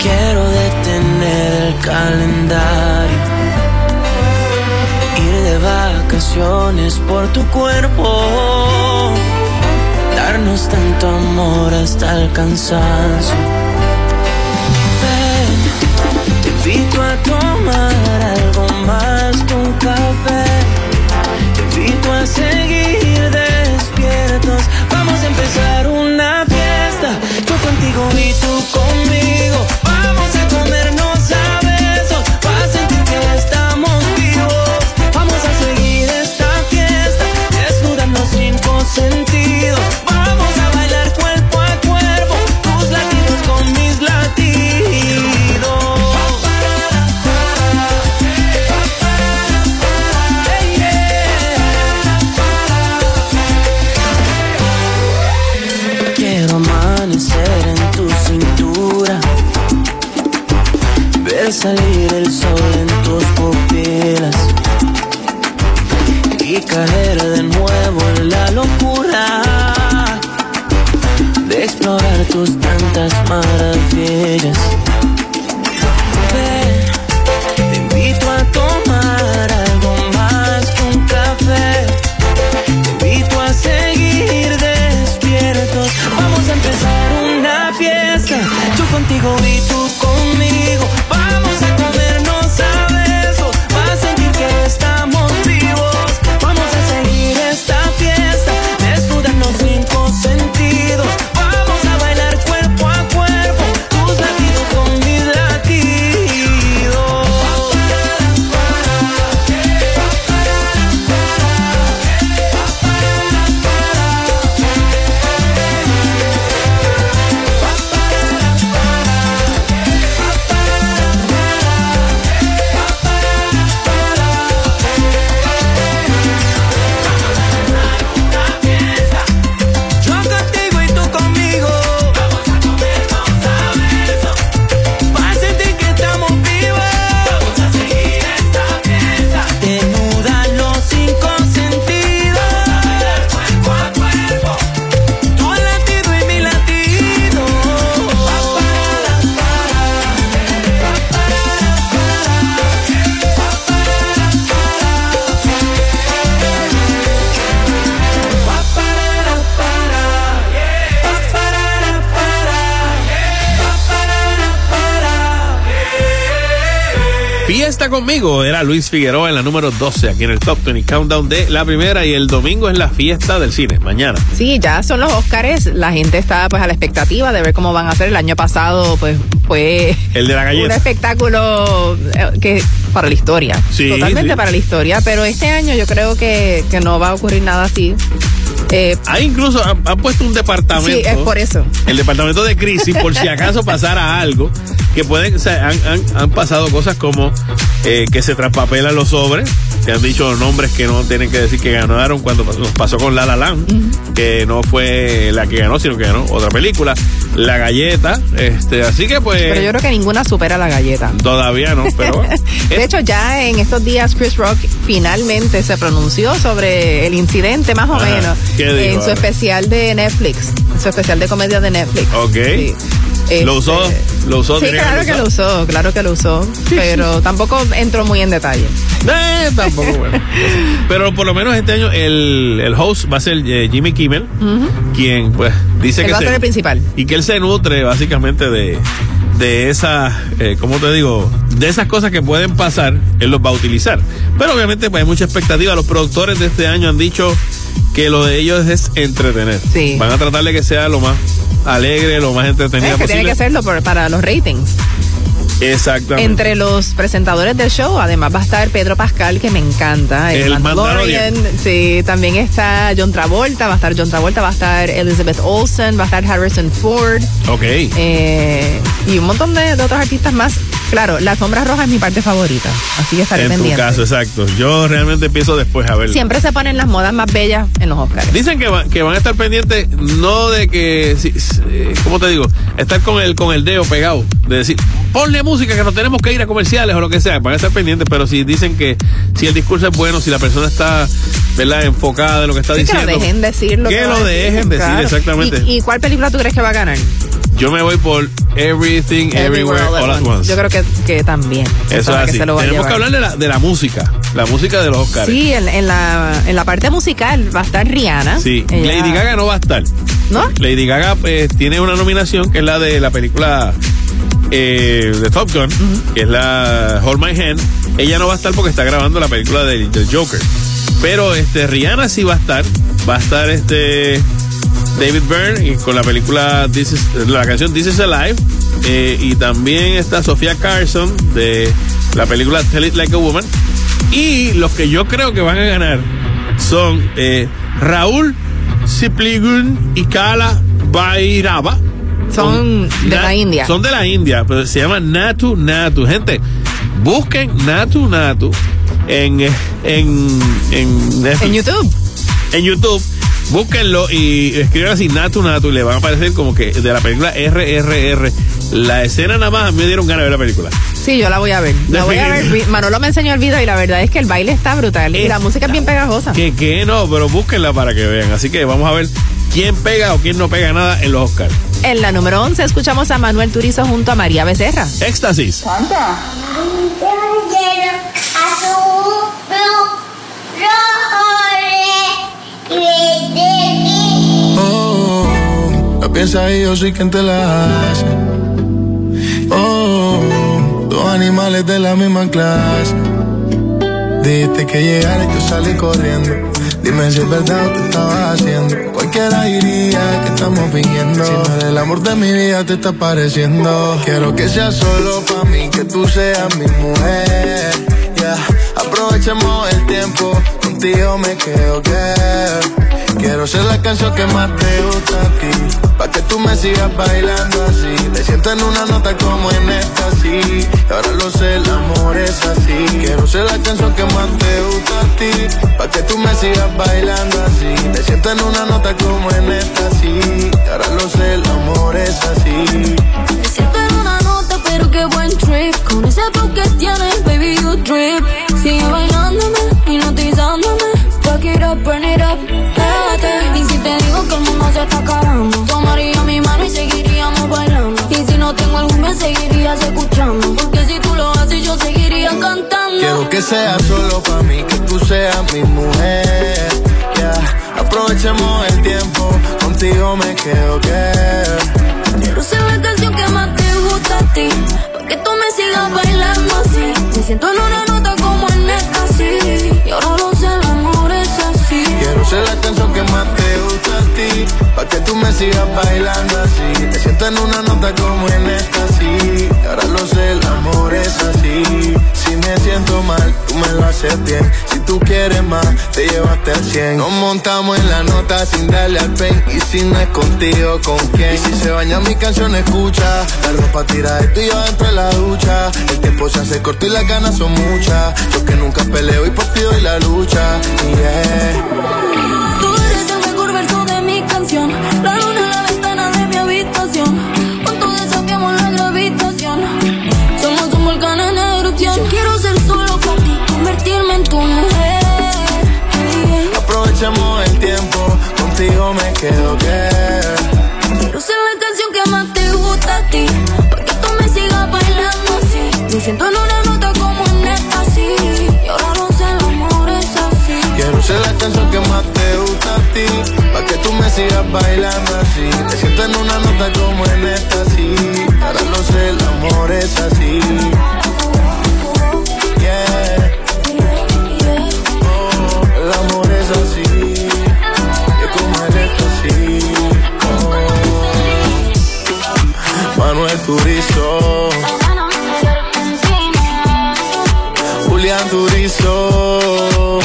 quiero detener el calendario. Ir de vacaciones por tu cuerpo. Darnos tanto amor hasta el cansancio. Te invito a tomar algo más que un café. Te invito a seguir despiertos. Vamos a empezar una fiesta. Yo contigo y tú Luis Figueroa en la número 12 aquí en el Top 20 Countdown de la primera y el domingo es la fiesta del cine, mañana. Sí, ya son los Oscars, la gente está pues a la expectativa de ver cómo van a ser. El año pasado pues fue El de la un galleta. espectáculo eh, que para la historia, Sí, totalmente sí. para la historia, pero este año yo creo que, que no va a ocurrir nada así. Eh, Ahí incluso han, han puesto un departamento. sí, es por eso. El departamento de crisis, por si acaso pasara algo, que pueden, o sea, han, han- han pasado cosas como eh, que se traspapelan los sobres, que han dicho nombres que no tienen que decir que ganaron cuando nos pasó con La La Land, que no fue la que ganó, sino que ganó otra película, La Galleta, este, así que pues Pero yo creo que ninguna supera la galleta. todavía no, pero. De hecho, ya en estos días Chris Rock finalmente se pronunció sobre el incidente, más o Ajá. menos, ¿Qué dijo en su especial de Netflix, en su especial de comedia de Netflix. Ok. Lo usó, lo usó. Sí, claro que lo usó, claro que lo usó, pero tampoco entró muy en detalle. Eh, tampoco bueno. Pero por lo menos este año el, el host va a ser eh, Jimmy Kimmel, quien pues dice Él que va a se- ser el principal. y que él se nutre básicamente de de esas, eh, ¿cómo te digo? De esas cosas que pueden pasar, él los va a utilizar. Pero obviamente pues, hay mucha expectativa. Los productores de este año han dicho que lo de ellos es entretener. Sí. Van a tratar de que sea lo más alegre, lo más entretenida Es que posible. tiene que serlo por- para los ratings. Exactamente. Entre los presentadores del show, además va a estar Pedro Pascal, que me encanta. El Mandalorian. Sí, también está John Travolta, va a estar John Travolta, va a estar Elizabeth Olsen, va a estar Harrison Ford. Ok. eh, y un montón de, de otros artistas más. Claro, la alfombra roja es mi parte favorita, así que estaré en tu pendiente. caso, exacto. Yo realmente empiezo después a verlo. Siempre se ponen las modas más bellas en los Oscars. Dicen que, va- que van a estar pendientes, no de que, si- si- eh, ¿cómo te digo? Estar con el, con el dedo pegado, de decir, ponle música que nos tenemos que ir a comerciales o lo que sea, van a estar pendientes, pero si dicen que si el discurso es bueno, si la persona está, ¿verdad?, enfocada en lo que está Sí, que lo diciendo. dejen decir lo que lo dejen decir, claro. exactamente. ¿Y, y cuál película tú crees que va a ganar? Yo me voy por Everything, Everywhere, All, at Once. Yo creo que, que también. Eso es la que así. se lo va a Tenemos que hablar de la, de la música, la música de los Oscars. Sí, en, en la, en la parte musical va a estar Rihanna. Sí, Ella- Lady Gaga no va a estar. ¿No? Lady Gaga eh, tiene una nominación que es la de la película eh, de Top Gun, que es la Hold My Hand. Ella no va a estar porque está grabando la película del, del Joker. Pero este Rihanna sí va a estar. Va a estar este David Byrne y con la película This is- la canción This is Alive. Eh, y también está Sofía Carson de la película Tell It Like a Woman. Y los que yo creo que van a ganar son eh, Raúl Cipligun y Kala Bairaba. Son de la India. Son de la India, pero se llama Natu Natu. Gente, busquen Natu Natu en, eh, en, en, Netflix. En YouTube. En YouTube. Búsquenlo y escriban así Natu Natu y le van a aparecer como que de la película RRR. La escena nada más me dieron ganas de ver la película. Sí, yo la voy a ver. La voy a ver. Manolo me enseñó el video y la verdad es que el baile está brutal y la música es bien pegajosa. Que, que no, pero búsquenla para que vean. Así que vamos a ver quién pega o quién no pega nada en los Oscars. En la número 11 escuchamos a Manuel Turizo junto a María Becerra. Éxtasis. Oh, la piensa y yo soy quien te la hace. Oh, dos animales de la misma clase. Dijiste que llegara y yo salí corriendo. Dime si es verdad lo que estabas haciendo. Cualquiera diría que estamos fingiendo. Si no el amor de mi vida, te está pareciendo. Quiero que sea solo para mí, que tú seas mi mujer. Aprovechemos el tiempo. Contigo me quedo que. Quiero ser la canción que más te gusta a ti. Pa' que tú me sigas bailando así. Te siento en una nota como en esta, sí. Ahora lo sé, el amor es así. Quiero ser la canción que más te gusta a ti. Pa' que tú me sigas bailando así. Te siento en una nota como en esta, sí. Ahora lo sé, el amor es así. Pero qué buen trip. Con ese flow que tienes, baby, you drip. Sigue bailándome, hipnotizándome. Fuck it up, burn it up, pégate. Y si te digo que el mundo se está acabando, tomaría mi mano y seguiríamos bailando. Y si no tengo algún me seguirías escuchando. Porque si tú lo haces, yo seguiría cantando. Quiero que sea solo para mí, que tú seas mi mujer. Ya, aprovechemos el tiempo, contigo me quedo que. Siento en una nota que tú me sigas bailando así. Te siento en una nota como en esta, sí. Ahora lo sé, el amor es así. Si me siento mal, tú me lo haces bien. Si tú quieres más, te llevaste al 100. Nos montamos en la nota sin darle al pen. Y si no es contigo, ¿con quién? Y si se baña mi canción, escucha. La ropa tira esto y yo dentro de la ducha. El tiempo se hace corto y las ganas son muchas. Yo que nunca peleo y por ti doy la lucha. Aprovechemos el tiempo, contigo me quedo que. Quiero ser la canción que más te gusta a ti. Para que tú me sigas bailando así. Me siento en una nota como en esta, sí. Y ahora lo sé, el amor es así. Quiero ser la canción que más te gusta a ti, pa' que tú me sigas bailando así. Te siento en una nota como en esta, sí. Ahora lo sé, el amor es así. Turizo. Julián Turizo.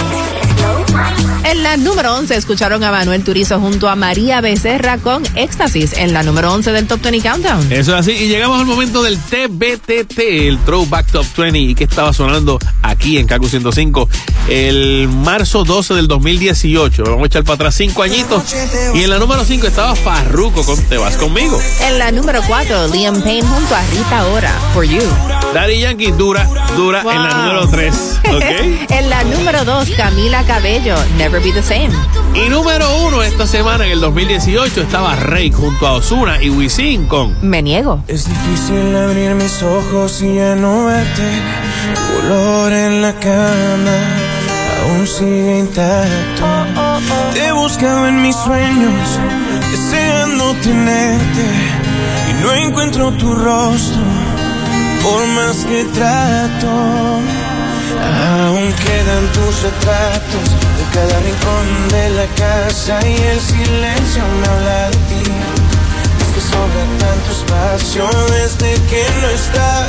En la número 11 escucharon a Manuel Turizo junto a María Becerra con Éxtasis en la número 11 del Top 20 Countdown. Eso es así. Y llegamos al momento del TBTT, el Throwback Top 20, y que estaba sonando aquí en Kaku 105 el marzo 12 del 2018. Vamos a echar para atrás cinco añitos. Y en la número 5 estaba Farruko con Te Vas Conmigo. En la número 4, Liam Payne junto a Rita Ora, For You. Daddy Yankee dura, dura en la Wow. número 3. ¿Ok? en la número 2, Camila Cabello, Never Be the Same. Y número 1 esta semana en el 2018 estaba Rey junto a Osuna y Wisin con Me niego. Es difícil abrir mis ojos y ya no verte. Tu olor en la cama aún sigue intacto. Te buscaba en mis sueños, deseando tenerte. Y no encuentro tu rostro, por más que trato. Aún quedan tus retratos de cada rincón de la casa y el silencio me habla de ti. Es que sobra tanto espacio desde que no estás.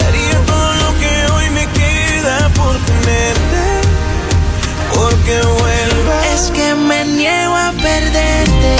Daría todo lo que hoy me queda por tenerte, porque vuelvas. Es que me niego a perderte,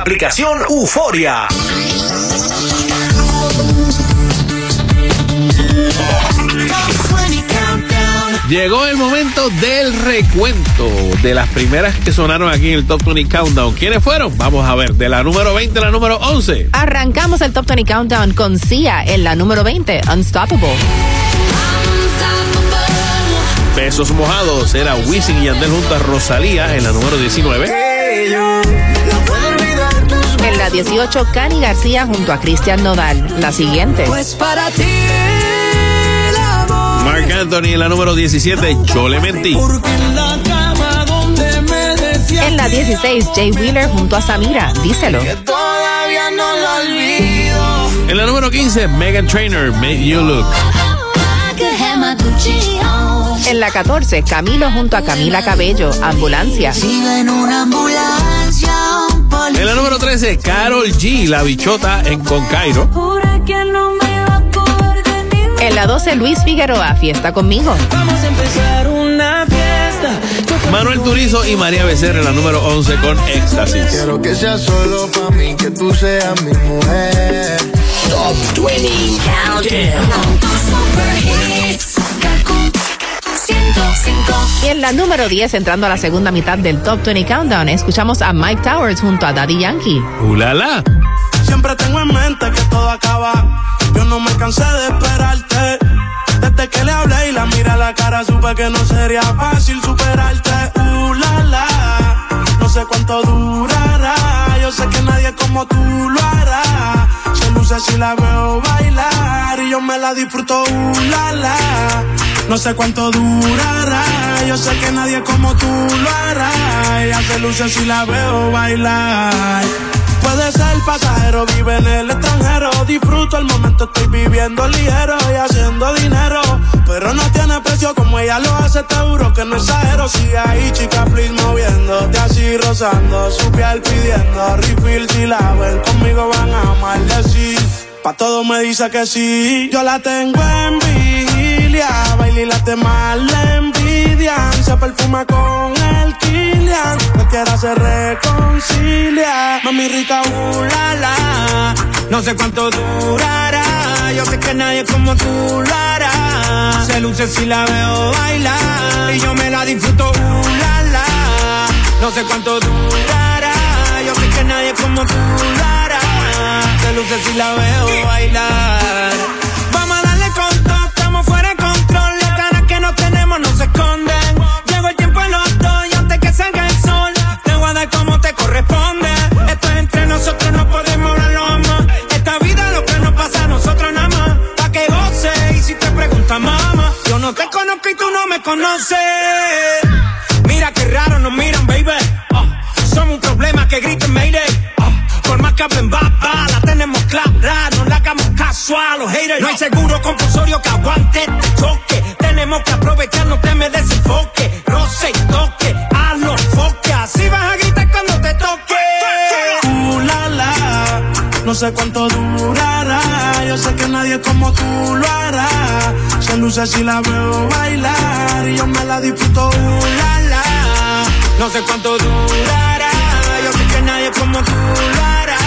la aplicación Euforia. Llegó el momento del recuento de las primeras que sonaron aquí en el Top 20 Countdown. ¿Quiénes fueron? Vamos a ver, de la número 20 a la número 11. Arrancamos el Top 20 Countdown con Sia en la número 20, Unstoppable. Besos mojados era Wisin y Yandel junto a Rosalía en la número 19. En la 18, Cani García junto a Cristian Nodal. La siguiente. Pues para ti. Mark Anthony en la número 17, Yo le mentí. En la cama donde me decías En la 16, Jay Wheeler junto a Samira. Díselo. todavía no lo olvido. En la número 15, Megan Trainer, Make You Look. En la 14, Camilo junto a Camila Cabello. Ambulancia. En una ambulancia, En la número 13, Carol G, La Bichota en Con Cairo. Juré que no me iba a coger de ningún En la 12, Luis Figueroa. Fiesta conmigo. Vamos a empezar una fiesta. Manuel Turizo y María Becerra en la número 11 con Éxtasis. Quiero que sea solo para mí, que tú seas mi mujer. Top 20 Countdown. Y en la número 10, entrando a la segunda mitad del Top 20 Countdown, escuchamos a Mike Towers junto a Daddy Yankee. ¡Ulala! Siempre tengo en mente que todo acaba. Yo no me cansé de esperarte. Desde que le hablé y la miré a la cara, supe que no sería fácil superarte. Uh, la, la. No sé cuánto durará. Yo sé que nadie como tú lo hará. Se luce si la veo bailar y yo me la disfruto. Uh, la, la. No sé cuánto durará. Yo sé que nadie como tú lo hará. Ella se luce si la veo bailar. Puede ser pasajero, vive en el extranjero. Disfruto el momento, estoy viviendo ligero y haciendo dinero. Pero no tiene precio como ella lo hace, te juro que no exagero. Sigue ahí, chica, please, moviéndote así, rozando su piel, pidiendo refill. Si la ven conmigo, van a maldecir. Pa' todo me dice que sí. Yo la tengo en vigilia. Baila y la demás le envidian. Se perfuma con el Kilian. Quiere hacer reconcilia. Mami rica, uh, la. No sé cuánto durará. Yo sé que nadie como tú lo hará. Se luce si la veo bailar. Y yo me la disfruto, uh, la. No sé cuánto durará. Yo sé que nadie como tú lo hará. Se luce si la veo bailar. Corresponde. Esto es entre nosotros, no podemos hablarlo más. Esta vida lo que nos pasa a nosotros nada más. Pa' que goce y si te preguntas, mamá, yo no te conozco y tú no me conoces. Mira qué raro nos miran, baby. Ah, somos un problema que griten Mayday. Ah, por más que hablen baba, la tenemos clara. No le hagamos caso a los haters. No hay seguro compulsorio que aguante este choque. Tenemos que aprovechar, no te me desenfoque. Roce y toque, a los foques. Así vas a No sé cuánto durará. Yo sé que nadie como tú lo hará. Se luce si la veo bailar. Y yo me la disfruto. Uh, la, la. No sé cuánto durará. Yo sé que nadie como tú lo hará.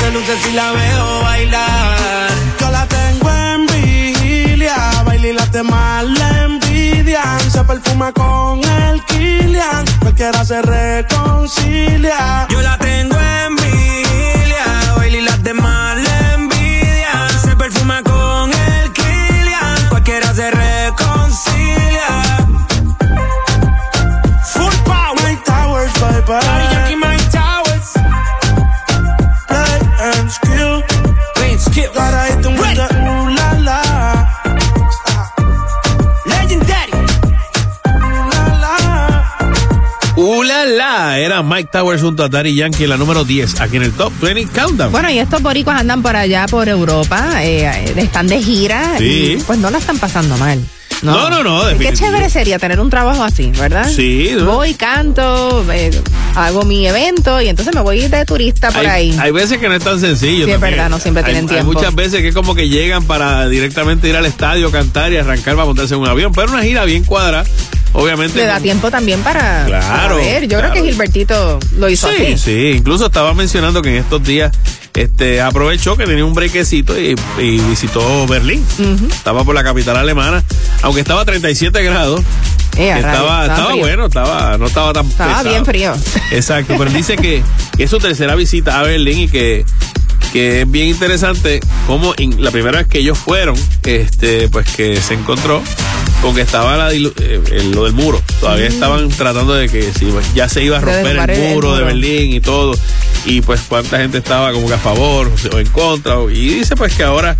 Se luce si la veo bailar. Yo la tengo en vigilia. Baila y las demás le envidian. Se perfuma con el Kilian. Cualquiera se reconcilia. Yo la tengo en baila y las demás le envidian. Se perfuma con el Kilian, cualquiera se reconcilia. Full power, my towers, bye bye. Daddy Yankee, my towers. Light and skill, Got a Mike Towers junto a Daddy Yankee la número 10, aquí en el Top 20 Countdown. Bueno, y estos boricuas andan por allá, por Europa, eh, eh, están de gira Sí. y pues no la están pasando mal. No, no, no, Qué chévere sería tener un trabajo así, ¿verdad? Sí, ¿no? Voy, canto, eh, hago mi evento y entonces me voy de turista por hay, ahí. hay veces que no es tan sencillo. Sí, es verdad, no siempre Hay- tienen hay tiempo. muchas veces que es como que llegan para directamente ir al estadio, cantar y arrancar para montarse en un avión. Pero una gira bien cuadrada, obviamente. Le da tiempo también para, Claro, para ver. Yo claro. creo que Gilbertito lo hizo Sí, así. sí. Incluso estaba mencionando que en estos días este aprovechó que tenía un brequecito y, y visitó Berlín. Estaba por la capital alemana, aunque estaba a 37 grados. Eh, estaba, estaba bueno, estaba, no estaba tan Estaba pesado. bien frío. Exacto, pero dice que, que es su tercera visita a Berlín y que, que es bien interesante cómo en- la primera vez que ellos fueron, este, pues que se encontró con que estaba la dilu- eh, lo del muro. Todavía estaban tratando de que si ya se iba a Mm. Romper el muro de. Berlín y todo. Y pues cuánta gente estaba como que a favor o en contra. Y dice pues que ahora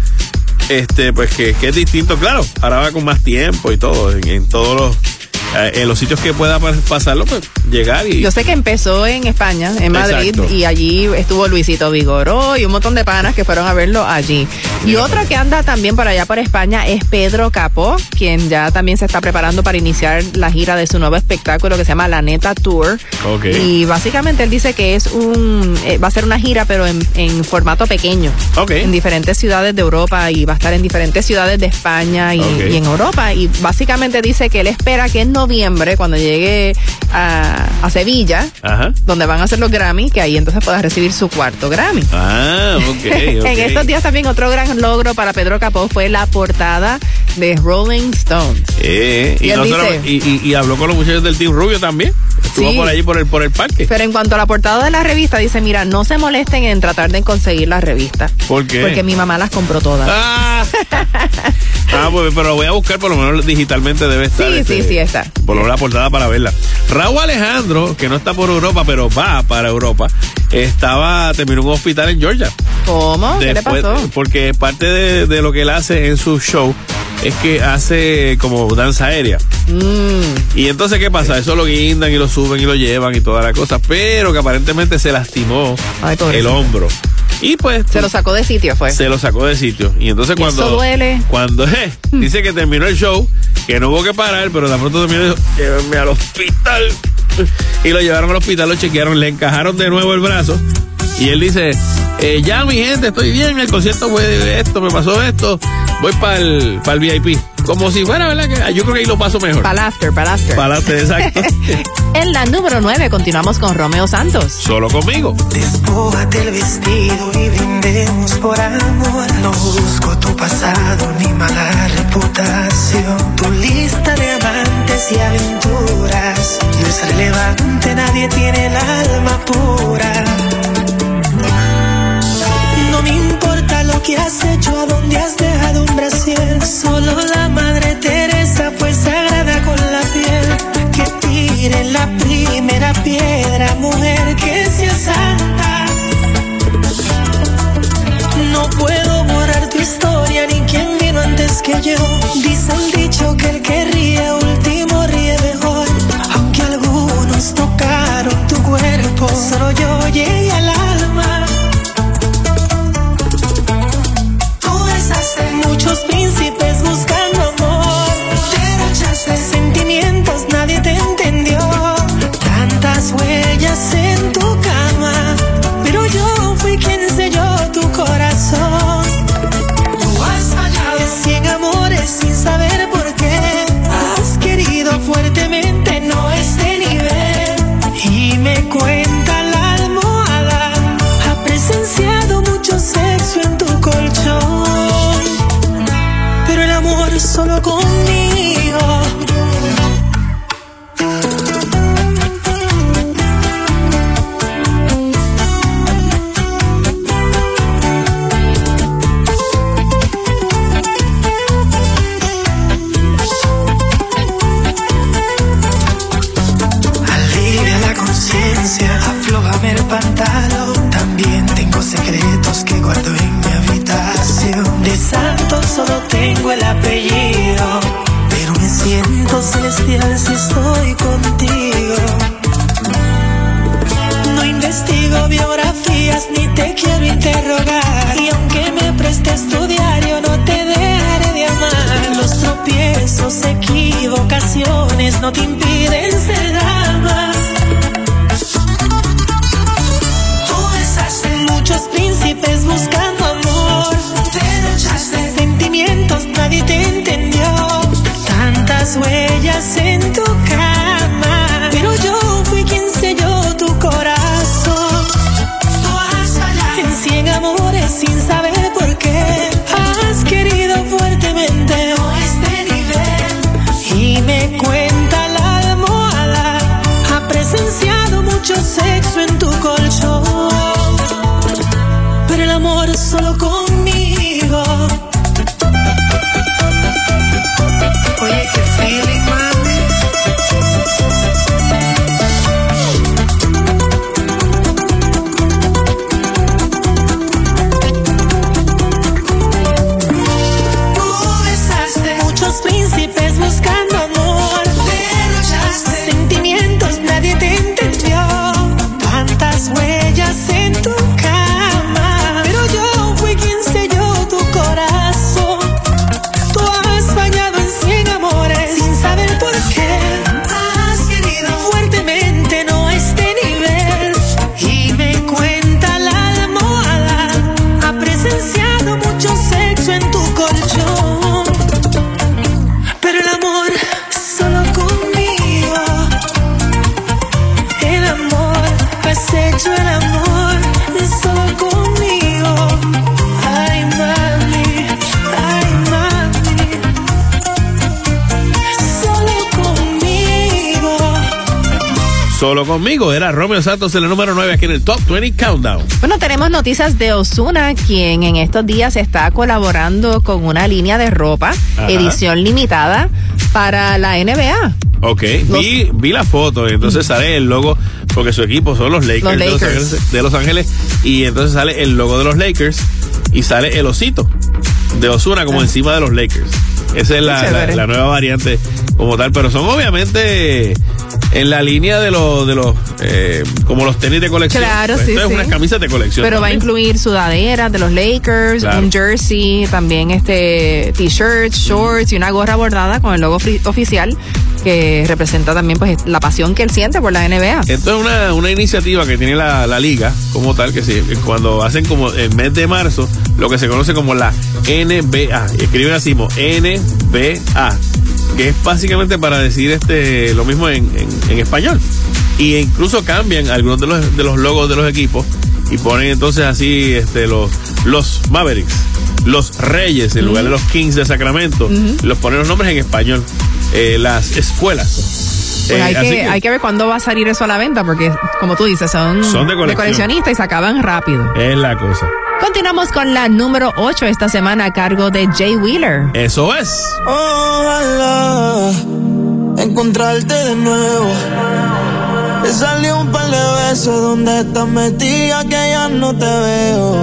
este pues que, que es distinto, claro, ahora va con más tiempo y todo, en, en todos los en los sitios que pueda pa- pasarlo, pues llegar y Yo sé que empezó en España, en Madrid, Exacto. y allí estuvo Luisito Vigoró y un montón de panas que fueron a verlo allí. Y otro que anda también por allá por España es Pedro Capó, quien ya también se está preparando para iniciar la gira de su nuevo espectáculo que se llama La Neta Tour. Ok. Y básicamente él dice que es un, eh, va a ser una gira pero en, en formato pequeño. Ok. En diferentes ciudades de Europa y va a estar en diferentes ciudades de España y, en Europa. Y básicamente dice que él espera que en noviembre, cuando llegue a, a Sevilla, Ajá. donde van a hacer los Grammy, que ahí entonces pueda recibir su cuarto Grammy. Ah, ok, en estos días también otro gran logro para Pedro Capó fue la portada de Rolling Stones. Eh, y, Y él no solo- dice- y, y- y habló con los muchachos del Team Rubio también. Estuvo Sí. por allí por el, por el parque. Pero en cuanto a la portada de la revista, dice, mira, no se molesten en tratar de conseguir la revista. ¿Por qué? Porque mi mamá las compró todas. Ah, Ah, pues, pero lo voy a buscar, por lo menos digitalmente debe estar. Sí, este, sí, sí, está. Por lo menos la portada para verla. Raúl Alejandro, que no está por Europa, pero va para Europa, estaba, terminó en un hospital en Georgia. ¿Cómo? ¿Qué le Después- pasó? Porque parte de, de lo que él hace en su show es que hace como danza aérea. Mm. Y entonces, ¿qué pasa? Eso lo guindan y lo suben y lo llevan y toda la cosa, pero que aparentemente se lastimó Ay, el hombro. Y pues Se lo sacó de sitio, fue. se lo sacó de sitio. Y entonces Y cuando. eso duele. Cuando eh, dice que terminó el show, que no hubo que parar, pero de pronto terminó llévenme al hospital. Y lo llevaron al hospital, lo chequearon, le encajaron de nuevo el brazo. Y él dice, eh, ya mi gente, estoy bien, el concierto fue esto, me pasó esto, voy para el, el VIP. Como si fuera, ¿verdad? Que, yo creo que ahí lo paso mejor. Para after, para after. Para after, exacto. En la número 9 continuamos con Romeo Santos. Solo conmigo. Despójate el vestido y brindemos por amor. No busco tu pasado ni mala reputación. Tu lista de amantes y aventuras no es relevante, nadie tiene el alma pura. Lo que has hecho, a dónde has dejado un brasier. Solo la madre Teresa fue sagrada con la piel. Que tire la primera piedra, mujer que Santos en el número 9 aquí en el Top 20 Countdown. Bueno, tenemos noticias de Osuna, quien en estos días está colaborando con una línea de ropa, Ajá. edición limitada, para la NBA. Ok, vi, vi la foto entonces sale el logo, porque su equipo son los Lakers, Los De, los. Ángeles, de Los Ángeles, y entonces sale el logo de los Lakers y sale el osito de Osuna como encima de los Lakers. Esa es Ah. La- la nueva variante como tal, pero son obviamente en la línea de los, de los eh, como los tenis de colección. Claro, Pues sí, Esto es sí. unas camisas de colección. Pero va a incluir sudaderas de los Lakers, Claro. un jersey, también este t-shirts, shorts y una gorra bordada con el logo oficial que representa también pues la pasión que él siente por la NBA. Esto es una, una iniciativa que tiene la, la liga como tal, que sí, cuando hacen como el mes de marzo, lo que se conoce como la NBA, y escriben así, como NBA, que es básicamente para decir este lo mismo en, en- en español. Y incluso cambian algunos de los, de los logos de los equipos y ponen entonces así este los, los Mavericks, los Reyes, en lugar de los Kings de Sacramento, los ponen los nombres en español, eh, las escuelas. Pues hay, que, que- hay que ver cuándo va a salir eso a la venta, porque como tú dices, son, Son de colección. coleccionistas y se acaban rápido. Es la cosa. Continuamos con la número 8 esta semana a cargo de Jay Wheeler. Eso es. Ojalá encontrarte de nuevo. Te salió un par de veces donde estás metida que ya no te veo.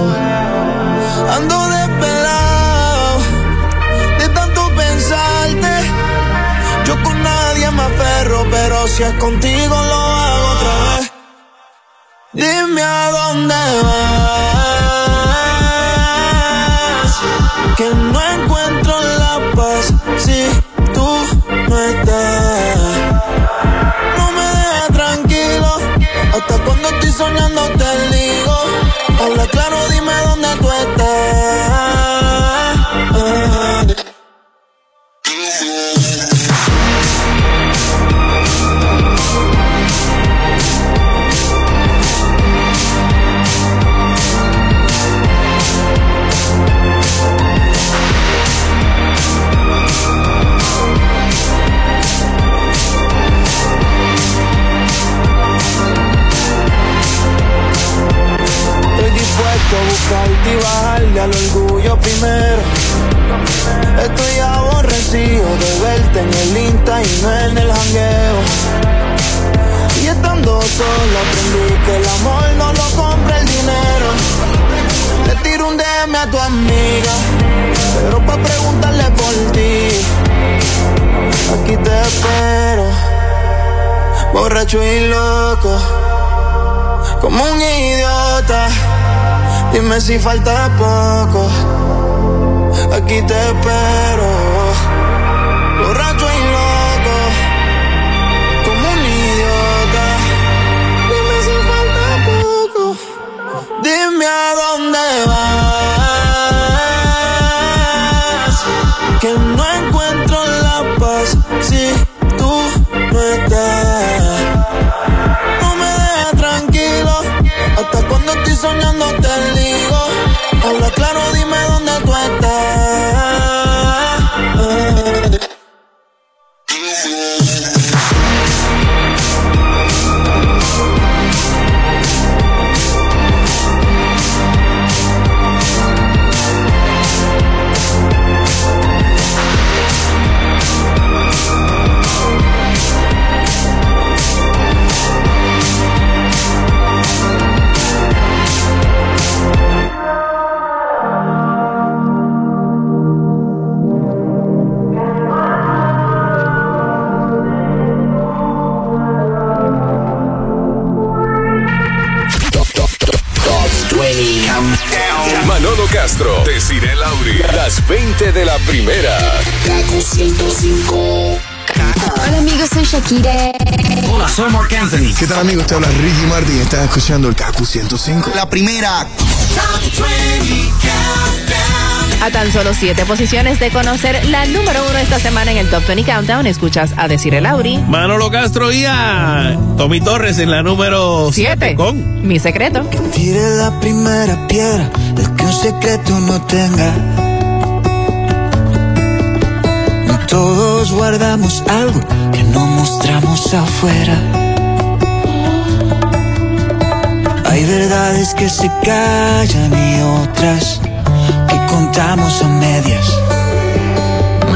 Ando despelado pero si es contigo lo hago otra vez. Dime a dónde vas. Que no encuentro la paz si tú no estás. No me dejas tranquilo. Hasta cuando estoy soñando te digo. Habla claro, dime dónde tú estás. Bajarle al orgullo primero. Estoy aborrecido de verte en el Insta y no en el jangueo. Y estando solo aprendí que el amor no lo compra el dinero. Le tiro un DM a tu amiga, pero pa' preguntarle por ti. Aquí te espero, borracho y loco, como un idiota. Dime si falta poco. Aquí te espero. Borracho y loco. Como un idiota. Dime si falta poco. Dime a dónde vas. Estoy soñando te digo. Habla claro, tal amigos? Te habla Ricky Martin y estás escuchando el Kaku 105. La primera. A tan solo siete posiciones de conocer la número uno esta semana en el Top 20 Countdown, escuchas a Decir el Lauri. Manolo Castro y a Tommy Torres en la número 7 con Mi secreto. Tire la primera piedra, el que un secreto no tenga. Todos guardamos algo que no mostramos afuera. Hay verdades que se callan y otras que contamos a medias.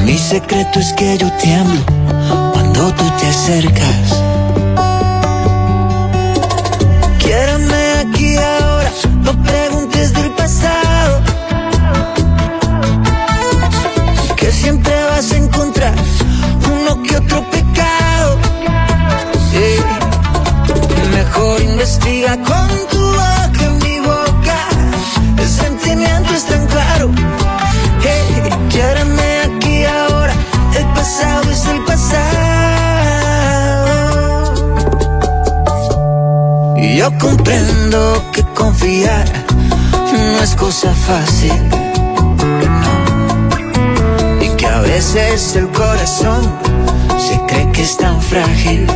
Mi secreto es que yo tiemblo cuando tú te acercas. Quiérame aquí ahora, no preguntes del pasado. Que siempre vas a encontrar uno que otro pecado. Sí. Mejor investiga con Sentimiento es tan claro. Hey, quiérame aquí ahora. El pasado es el pasado. Y yo comprendo que confiar no es cosa fácil. Y que a veces el corazón se cree que es tan frágil.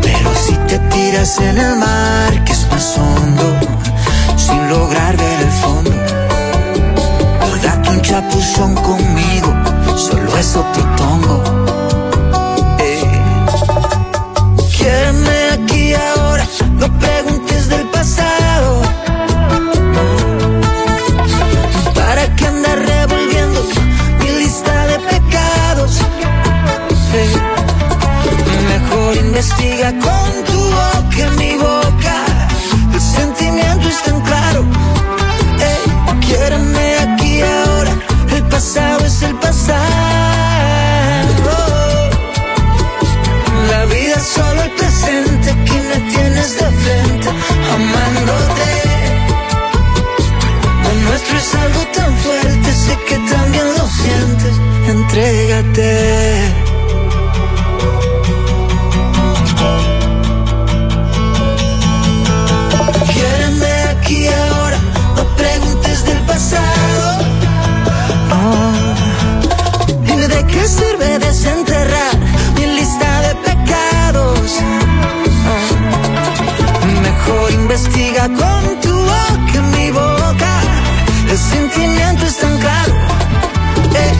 Pero si te tiras en el mar, que es más hondo, sin lograr ver el fondo, date un chapuzón conmigo, solo eso propongo. Eh. Aquí ahora, no preguntes del pasado. ¿Para qué andar revolviendo mi lista de pecados? Eh. Mejor investiga con solo el presente. Aquí me tienes de frente, amándote. Lo nuestro es algo tan fuerte. Sé que también lo sientes. Entrégate. Pasado. Oh, de qué sirve desenterrar investiga con tu boca en mi boca. El sentimiento es tan claro. Eh,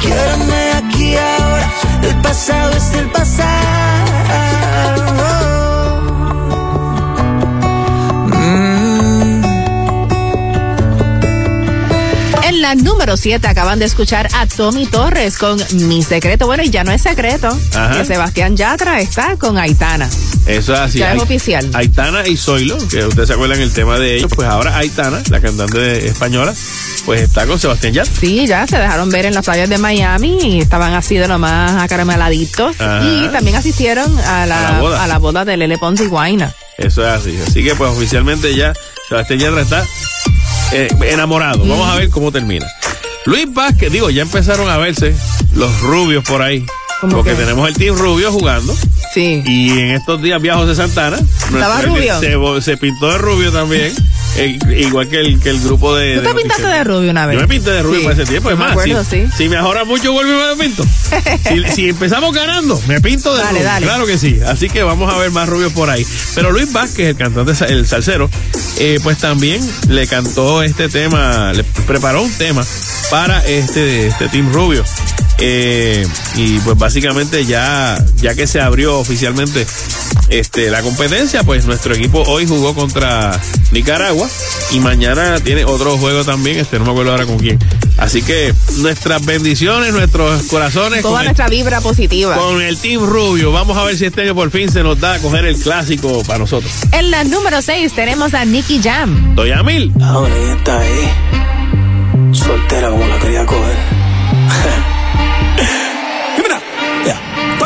quiéreme aquí ahora, el pasado es el pasado. En la número 7 acaban de escuchar a Tommy Torres con Mi secreto. Bueno, y ya no es secreto Ajá. que Sebastián Yatra está con Aitana. Eso es así. Ya es oficial. Aitana y Zoilo, que ustedes se acuerdan el tema de ellos, pues ahora Aitana, la cantante española, pues está con Sebastián Yatra. Sí, ya se dejaron ver en las playas de Miami y estaban así de lo más acarameladitos. Ajá. Y también asistieron a la, A la boda. a la boda de Lele Pons y Guaina. Eso es así. Así que pues oficialmente ya Sebastián Yatra está eh, enamorado. Vamos a ver cómo termina. Luis Vázquez, digo, ya empezaron a verse los rubios por ahí. Porque que? tenemos el Team Rubio jugando. Sí. Y en estos días viajos de Santana. ¿Estaba rubio? Se, se pintó de rubio también. eh, igual que el, que el grupo de. ¿Tú de te pintaste Noticias. de rubio una vez? Yo me pinté de rubio Sí. para ese tiempo. Es más, acuerdo, si, sí. si me ahora mucho, vuelvo y me pinto. si, si empezamos ganando, me pinto de Dale, rubio. dale. Claro que sí. Así que vamos a ver más rubios por ahí. Pero Luis Vázquez, el cantante, el salsero, eh, pues también le cantó este tema, le preparó un tema para este, este Team Rubio. Eh, y pues básicamente ya, ya que se abrió oficialmente este, la competencia, pues nuestro equipo hoy jugó contra Nicaragua y mañana tiene otro juego también, este no me acuerdo ahora con quién. Así que nuestras bendiciones, nuestros corazones Toda el, nuestra vibra positiva. con el Team Rubio. Vamos a ver si este año por fin se nos da a coger el clásico para nosotros. En la número 6 tenemos a Nicky Jam. Doy mil. Ahora ella está ahí, soltera como la quería coger.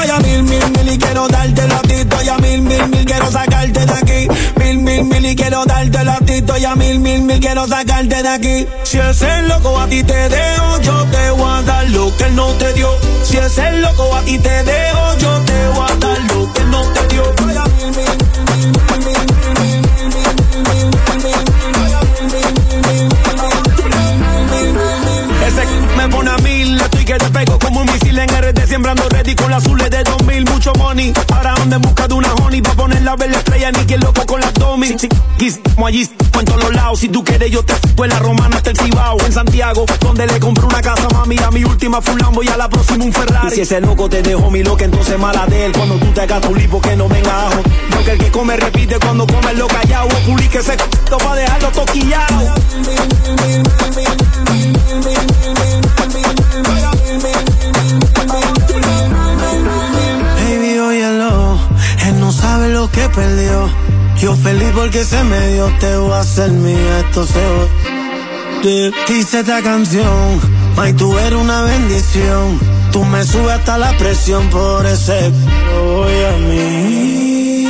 Estoy a mil, mil, mil y quiero darte a ti. Estoy a mil, mil, mil, quiero sacarte de aquí. Mil, mil, mil y quiero darte a ti. Estoy a mil, mil, mil, quiero sacarte de aquí. Si es el loco a ti te dejo, yo te voy a dar lo que él no te dio. Si es el loco a ti te dejo, yo te voy a dar lo que él no te dio. Estoy a mil, mil, me pone a mil, estoy que te pego como un misil en RD, sembrando ready con las azules de 2000, mucho money. Ahora ando en busca de una honey, pa' poner la estrella, ni que loco con las domi. Como allí, en todos los lados, si tú quieres yo te en la romana hasta el Cibao, en Santiago, donde le compré una casa, mami, a mi última fue un Lambo y a la próxima un Ferrari. Y si ese loco te dejó mi loca, entonces mala de él, cuando tú te hagas tu lipo que no venga ajo. Porque el que come repite cuando come lo callado, o publique ese c*** pa' dejarlo toquillado. Que perdió. Yo feliz porque se me dio, te voy a hacer mía, esto se va. Dice esta canción, May, tú eres una bendición. Tú me subes hasta la presión por ese voy a mí.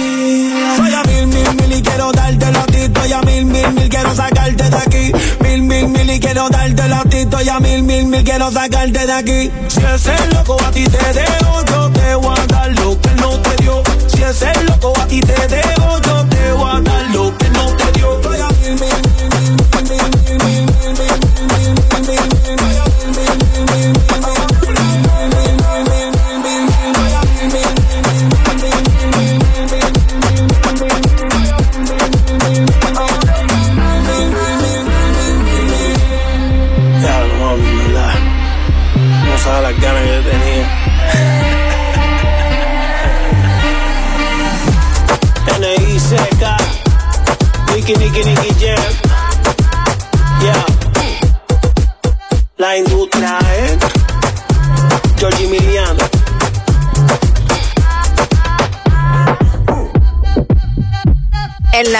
Soy a mil, mil, mil y quiero darte a ti. Estoy a mil, mil, mil, quiero sacarte de aquí. Mil, mil, mil y quiero darte a ti. Estoy a mil, mil, mil, quiero sacarte de aquí. Si es el loco a ti te dejo, yo te voy a dar lo que no te dio. Si es el loco a ti te dejo, yo te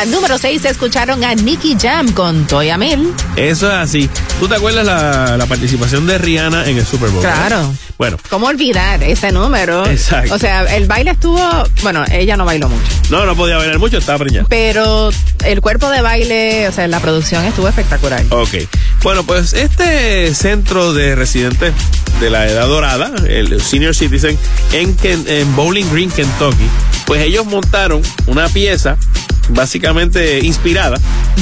la número 6 escucharon a Nicky Jam con Toya Mil. Eso es así. ¿Tú te acuerdas la, la participación de Rihanna en el Super Bowl? Claro. ¿verdad? Bueno, ¿Cómo olvidar ese número? Exacto. O sea, el baile estuvo, bueno, ella no bailó mucho, no, no podía bailar mucho, estaba preñada. pero el cuerpo de baile, o sea, la producción estuvo espectacular. Ok. Bueno, pues este centro de residentes de la edad dorada, el Senior Citizen, en, Ken- en Bowling Green, Kentucky, pues ellos montaron una pieza básicamente inspirada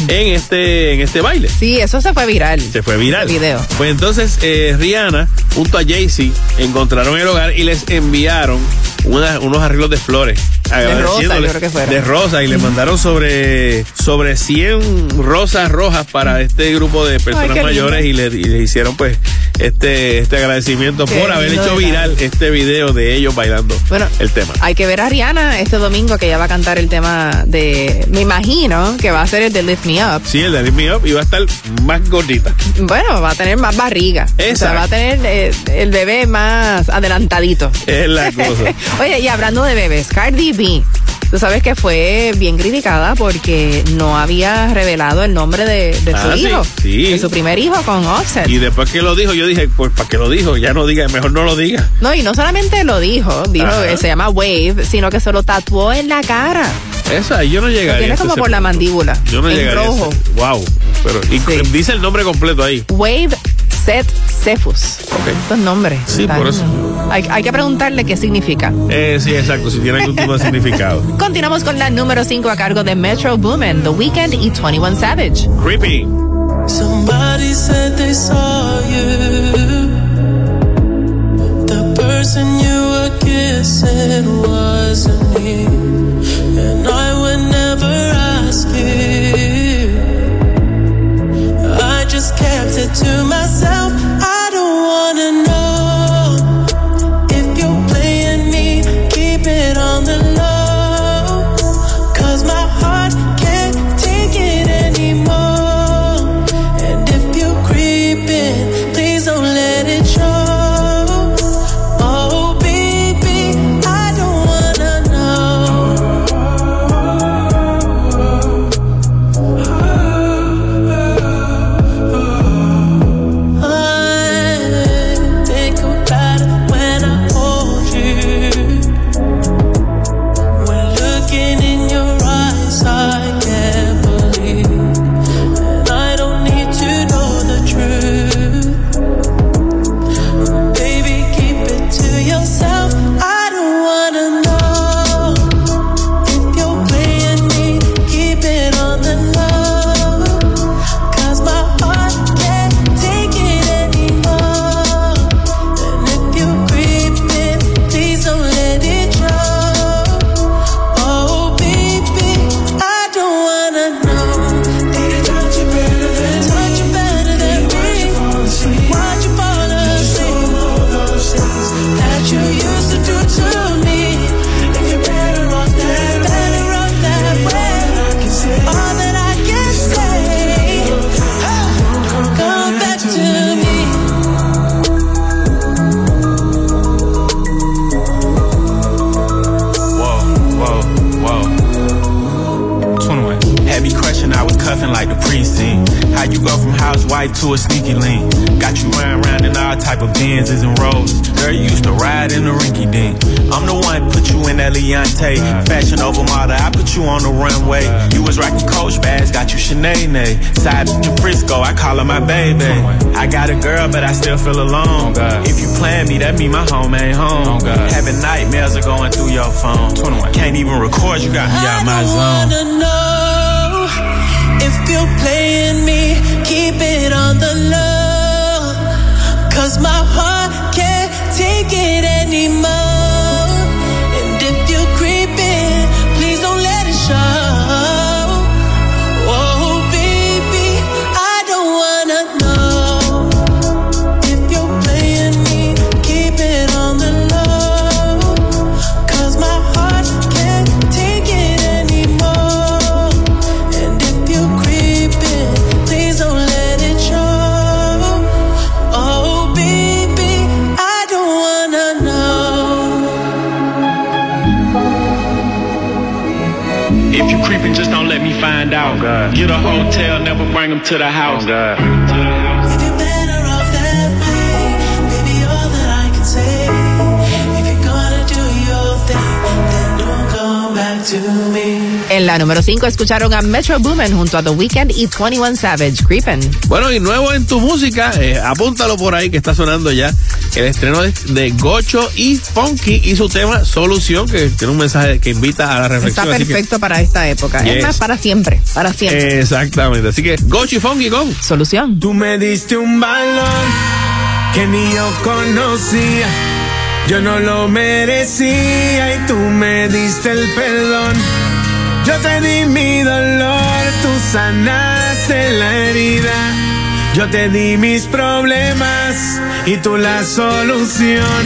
en este, en este baile. Sí, eso se fue viral. Se fue viral. El video. Pues entonces eh, Rihanna junto a Jay-Z encontraron el hogar y les enviaron una- unos arreglos de flores. Agradeciéndole- yo creo que. De rosa y le mandaron sobre, sobre 100 rosas rojas para este grupo de personas mayores y le, y le hicieron pues este, este agradecimiento Qué por haber hecho viral este video de ellos bailando Bueno, el tema. Hay que ver a Rihanna este domingo que ella va a cantar el tema de, me imagino que va a ser el de Lift Me Up. Sí, el de Lift Me Up y va a estar más gordita. Bueno, va a tener más barriga. O sea, va a tener eh, el bebé más adelantadito. Es la cosa. Oye, y hablando de bebés, Cardi Tú sabes que fue bien criticada porque no había revelado el nombre de, de Ah, su sí, hijo. sí. De su primer hijo con Offset. Y después que lo dijo, yo dije, pues para que lo dijo, ya no diga, mejor no lo diga. No, y no solamente lo dijo, dijo Ajá. que se llama Wave, sino que se lo tatuó en la cara. Esa, yo no Lo llegaría. tiene como por punto. la mandíbula. Yo no en llegaría. rojo. Wow. Pero, y dice el nombre completo ahí. Wave Set Cephus. Estos nombres. Sí, por eso. Hay, hay que preguntarle qué significa. Eh, sí, exacto. Si tiene algún tipo de significado. Continuamos con la número 5 a cargo de Metro Boomin, The Weeknd y 21 Savage. Creepy. Somebody said they saw you. The person you were kissing wasn't me. And I would never ask you. I just kept it to myself. I don't wanna know bags, got you Sinead. Side in Frisco, I call her my baby. I got a girl, but I still feel alone. Oh, if you plan me, that mean my home ain't home. Oh, Having nightmares are going through your phone. Can't even record, you got me out my zone. I wanna know if you're playing me. Keep it on the low. Cause my heart can't take it anymore. Get a hotel, never bring them to the house. If you're better off that way, baby, all that I can say. If you're gonna do your thing, then don't come back to me. En la número 5 escucharon a Metro Boomin junto a The Weeknd y 21 Savage, Creepin'. Bueno, y nuevo en tu música, eh, apúntalo por ahí que está sonando ya el estreno de, de Gocho y Funky y su tema Solución, que tiene un mensaje que invita a la Está reflexión. que- perfecto para esta época. Yes. Es más, para siempre, para siempre. Exactamente. Así que Gocho y Funky con Solución. Tú me diste un valor que ni yo conocía. Yo no lo merecía y tú me diste el perdón. Yo te di mi dolor, tú sanaste la herida. Yo te di mis problemas y tú la solución.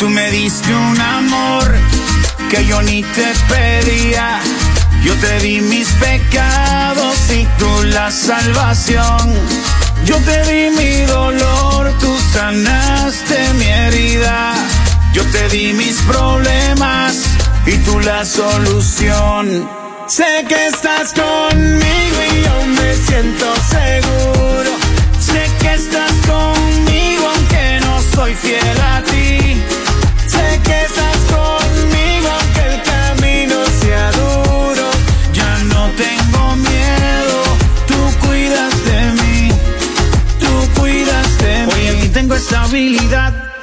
Tú me diste un amor que yo ni te pedía. Yo te di mis pecados y tú la salvación. Yo te di mi dolor, tú sanaste mi herida. Yo te di mis problemas y tú la solución. Sé que estás conmigo y yo me siento seguro. Fiel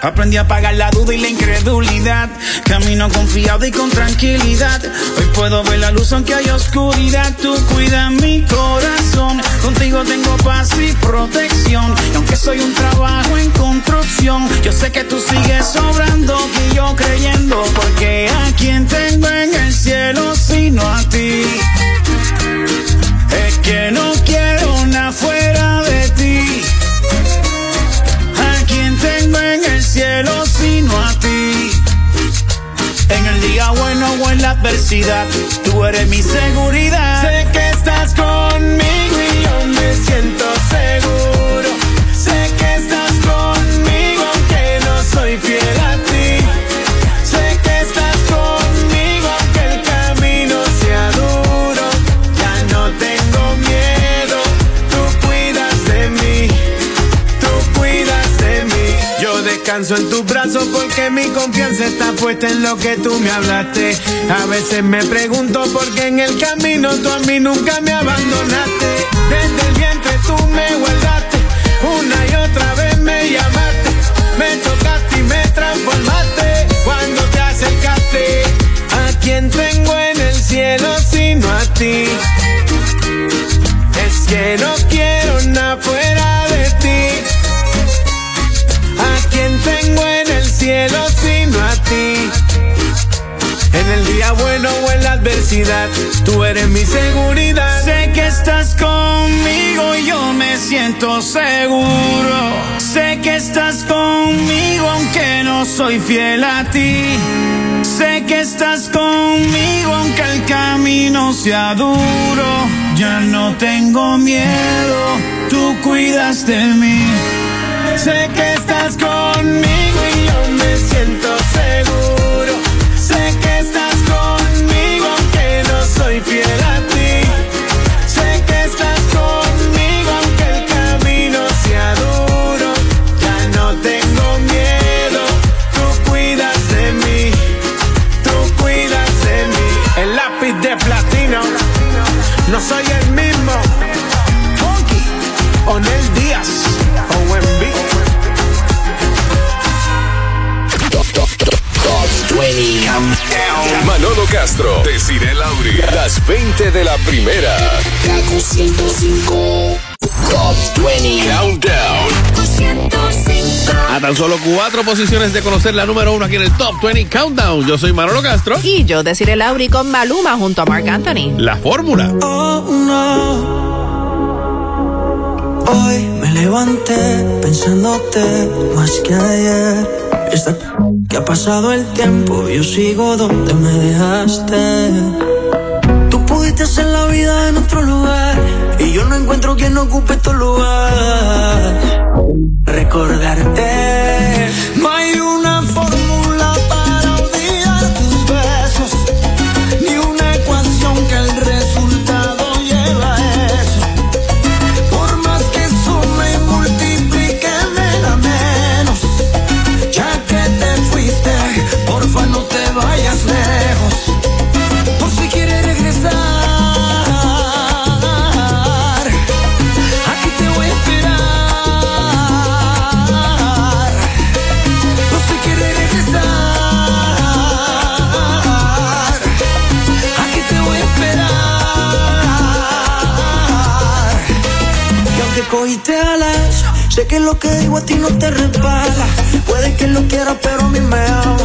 Aprendí a apagar la duda y la incredulidad. Camino confiado y con tranquilidad. Hoy puedo ver la luz aunque hay oscuridad. Tú cuidas mi corazón. Contigo tengo paz y protección. Y aunque soy un trabajo en construcción, yo sé que tú sigues sobrando y yo creyendo. Porque a quien tengo en el cielo sino a ti. Es que no quiero nada fuera cielo sino a ti. En el día bueno o en la adversidad, tú eres mi seguridad. Sé que estás conmigo y yo me siento seguro. Está puesta en lo que tú me hablaste. A veces me pregunto por qué en el camino tú a mí nunca me abandonaste. Desde el vientre tú me guardaste. Una y otra vez me llamaste. Me tocaste y me transformaste. Cuando te acercaste, ¿a quién tengo en el cielo sino a ti? Es que no quiero nada fuera de ti. ¿A quién tengo en el cielo sino? En el día bueno o en la adversidad, tú eres mi seguridad. Sé que estás conmigo y yo me siento seguro. Sé que estás conmigo aunque no soy fiel a ti. Sé que estás conmigo aunque el camino sea duro. Ya no tengo miedo, tú cuidas de mí. Sé que estás conmigo y yo me siento seguro. Fiel a ti. Sé que estás conmigo aunque el camino sea duro. Ya no tengo miedo, tú cuidas de mí. Tú cuidas de mí. El lápiz de platino, no soy el mismo. Funky, Onel Manolo Castro, Desiree Lauri, las 20 de la primera. Kaku 105. Top 20 Countdown. A tan solo cuatro posiciones de conocer la número uno aquí en el Top 20 Countdown. Yo soy Manolo Castro. Y yo, Desiree Lauri con Maluma junto a Mark Anthony. La fórmula. Oh no. Hoy me levanté pensándote más que ayer. Esta que ha pasado el tiempo, yo sigo donde me dejaste. Tú pudiste hacer la vida en otro lugar y yo no encuentro quien ocupe tu lugar. Recordarte. No hay una fórmula a ti no te resbala. Puede que lo quieras, pero a mí me ama.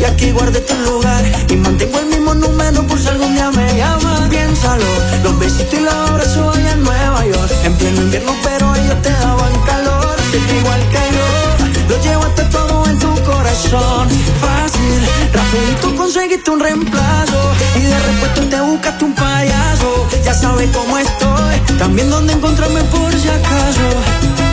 Y aquí guardé tu lugar y mantengo el mismo número por si algún día me llamas. Piénsalo, los besitos y los abrazos allá en Nueva York. En pleno invierno, pero ellos te daban calor. Igual que yo, lo llevaste todo en tu corazón. Fácil, rapidito conseguiste un reemplazo. Y de repente te buscaste un payaso. Ya sabes cómo estoy, también dónde encontrarme por si acaso.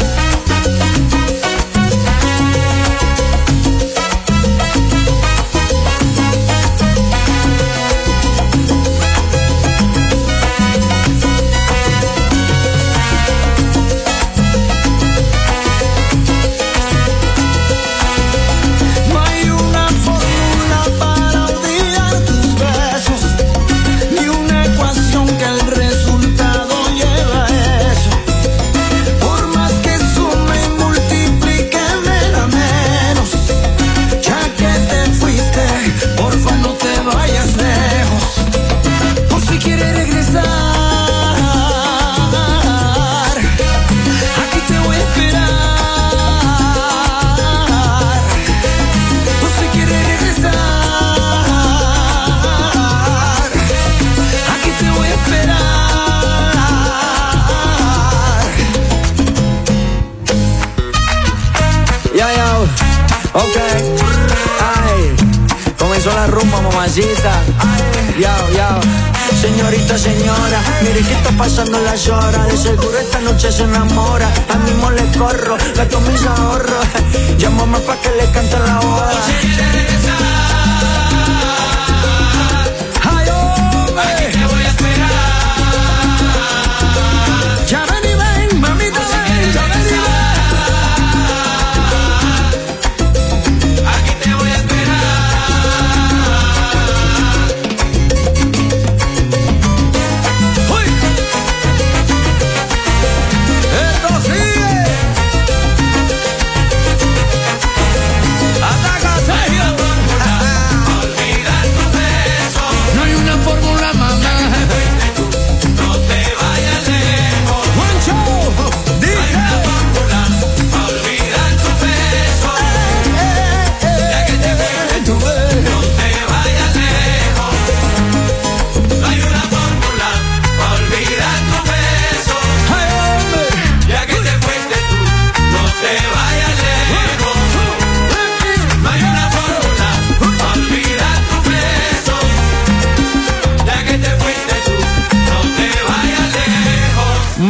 Pasando las horas. De seguro esta noche se enamora. Al mismo le corro, gasto mis ahorros. Llámame pa' que le cante la hora.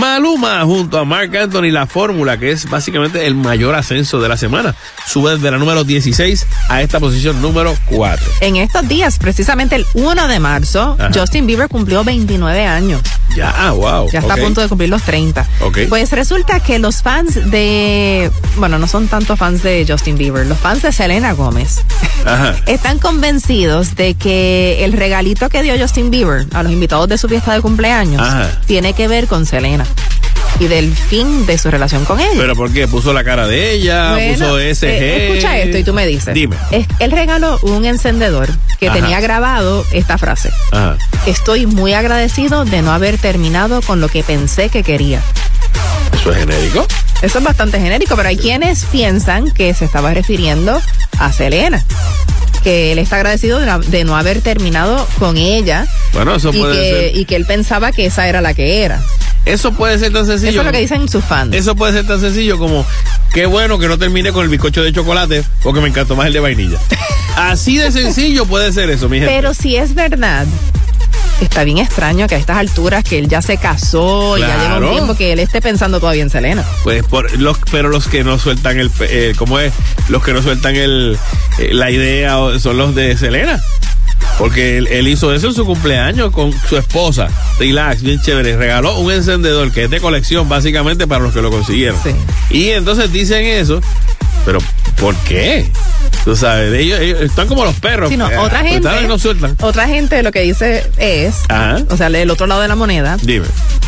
Maluma junto a Mark Anthony, la fórmula, que es básicamente el mayor ascenso de la semana. Sube desde la número 16 a esta posición número 4. En estos días, precisamente el 1 de marzo, Ajá. Justin Bieber cumplió 29 años. Ya, ah, wow. Ya está a punto de cumplir los 30. Ok. Pues resulta que los fans de, bueno, no son tanto fans de Justin Bieber, los fans de Selena Gómez Ajá. están convencidos de que el regalito que dio Justin Bieber a los invitados de su fiesta de cumpleaños Ajá. tiene que ver con Selena y del fin de su relación con ella. ¿Pero por qué? ¿Puso la cara de ella? Bueno, ¿Puso SG? eh, escucha esto y tú me dices. Dime. Es, él regaló un encendedor que Ajá. tenía grabado esta frase. Ajá. Estoy muy agradecido de no haber terminado con lo que pensé que quería. ¿Eso es genérico? Eso es bastante genérico, pero hay quienes piensan que se estaba refiriendo a Selena. Que él está agradecido de, la- de no haber terminado con ella. Bueno, eso y puede que, ser. y que él pensaba que esa era la que era. Eso puede ser tan sencillo. Eso es lo que dicen sus fans. Eso puede ser tan sencillo como qué bueno que no termine con el bizcocho de chocolate porque me encantó más el de vainilla. Así de sencillo puede ser eso, mi gente. Pero si es verdad, está bien extraño que a estas alturas que él ya se casó y ya lleva un tiempo que él esté pensando todavía en Selena. Pues por los, pero los que no sueltan el, eh, ¿cómo es? Los que no sueltan el, eh, la idea son los de Selena. Porque él, él hizo eso en su cumpleaños con su esposa. Relax, bien chévere. Regaló un encendedor que es de colección básicamente para los que lo consiguieron. Y entonces dicen eso. Pero, ¿por qué? Tú sabes, ellos, ellos están como los perros. Sino Eh, otra gente, apretaron y no sueltan. otra gente lo que dice es, Ajá. o sea, el otro lado de la moneda, Dime.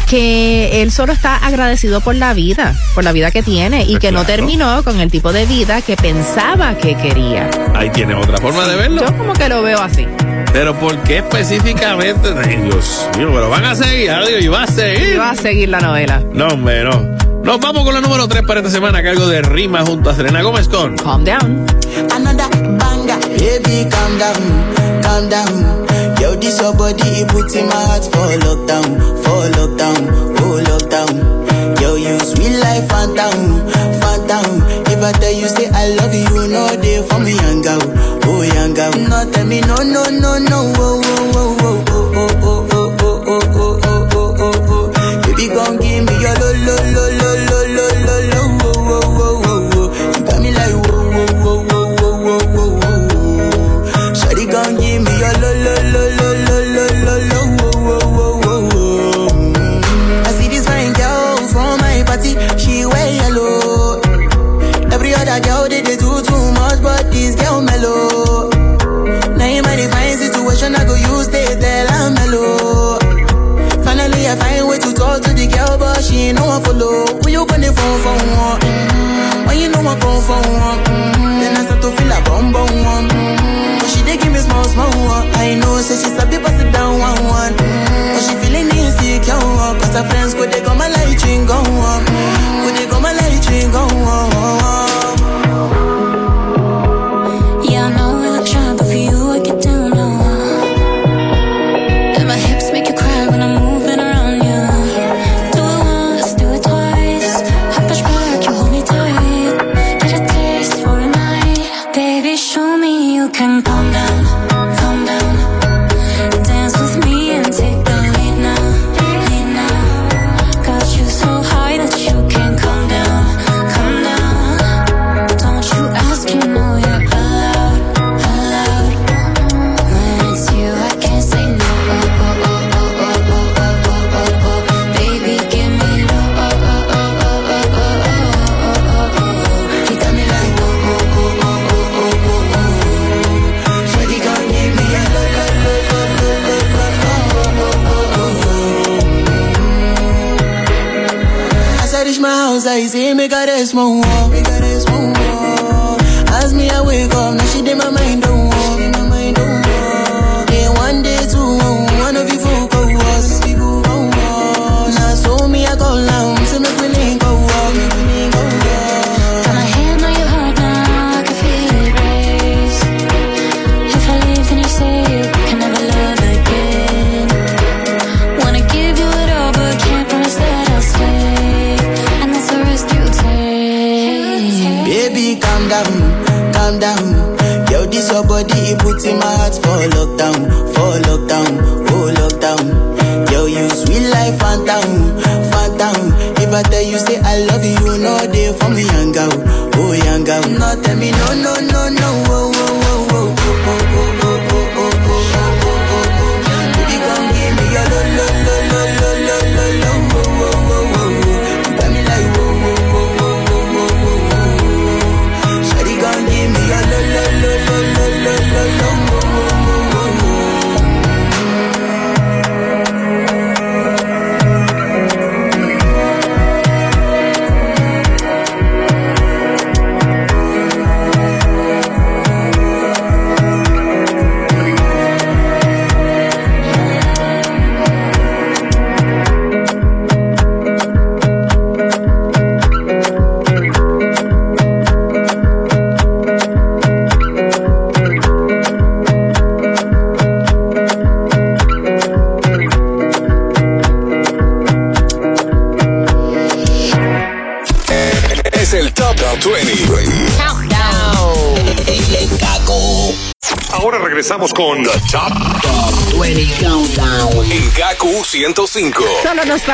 que él solo está agradecido por la vida, por la vida que tiene y Pues que no terminó con el tipo de vida que pensaba que quería. Ahí tiene otra forma de verlo. Yo como que lo veo así. Pero ¿por qué específicamente? Dios mío, pero van a seguir, adiós, y va a seguir. Y va a seguir la novela. No, hombre, no. Nos vamos con la número 3 para esta semana a cargo de Rima junto a Selena Gómez con Calm Down. Another banger, baby, calm down, calm down. Yo, this your body, it puts in my heart for lockdown, for lockdown, oh lockdown. Yo, you sweet life, phantom, phantom. If I tell you say I love you, know they for me, young girl, oh young girl. No, tell me no, no, no, no, oh, oh, oh, oh, oh, oh, oh, oh, oh, oh, oh, oh, oh, oh, oh. Say she sabi pass it down one one. Mm-hmm. But she feeling insecure, cause her friends go they go my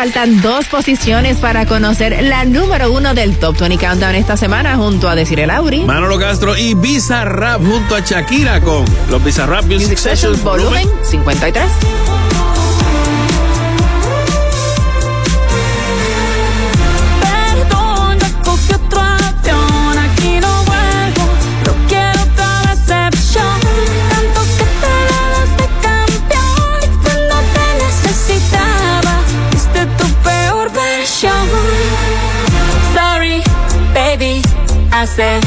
faltan dos posiciones para conocer la número uno del Top 20 Countdown esta semana junto a Desiree Lauri. Manolo Castro y Bizarrap junto a Shakira con los Bizarrap Music, Music Sessions Volumen 53. say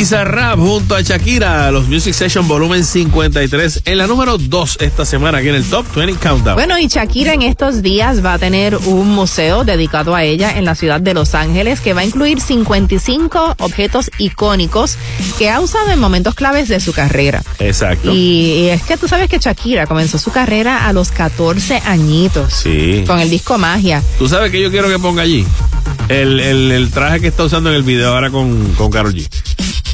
Bizarrap junto a Shakira, los Music Session volumen 53, en la número 2 esta semana aquí en el Top 20 Countdown. Bueno, y Shakira en estos días va a tener un museo dedicado a ella en la ciudad de Los Ángeles que va a incluir 55 objetos icónicos que ha usado en momentos claves de su carrera. Exacto. Y es que tú sabes que Shakira comenzó su carrera a los 14 añitos Sí. con el disco Magia. ¿Tú sabes que yo quiero que ponga allí? El, el, el traje que está usando en el video ahora con, con Karol G.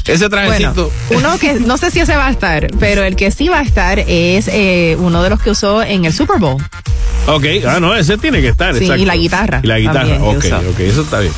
Ese trajecito. Bueno, uno que no sé si ese va a estar, pero el que sí va a estar es eh, uno de los que usó en el Super Bowl. Ok, ah, no, ese tiene que estar. Sí, exacto. y la guitarra Y la guitarra, ok, ok, eso está bien.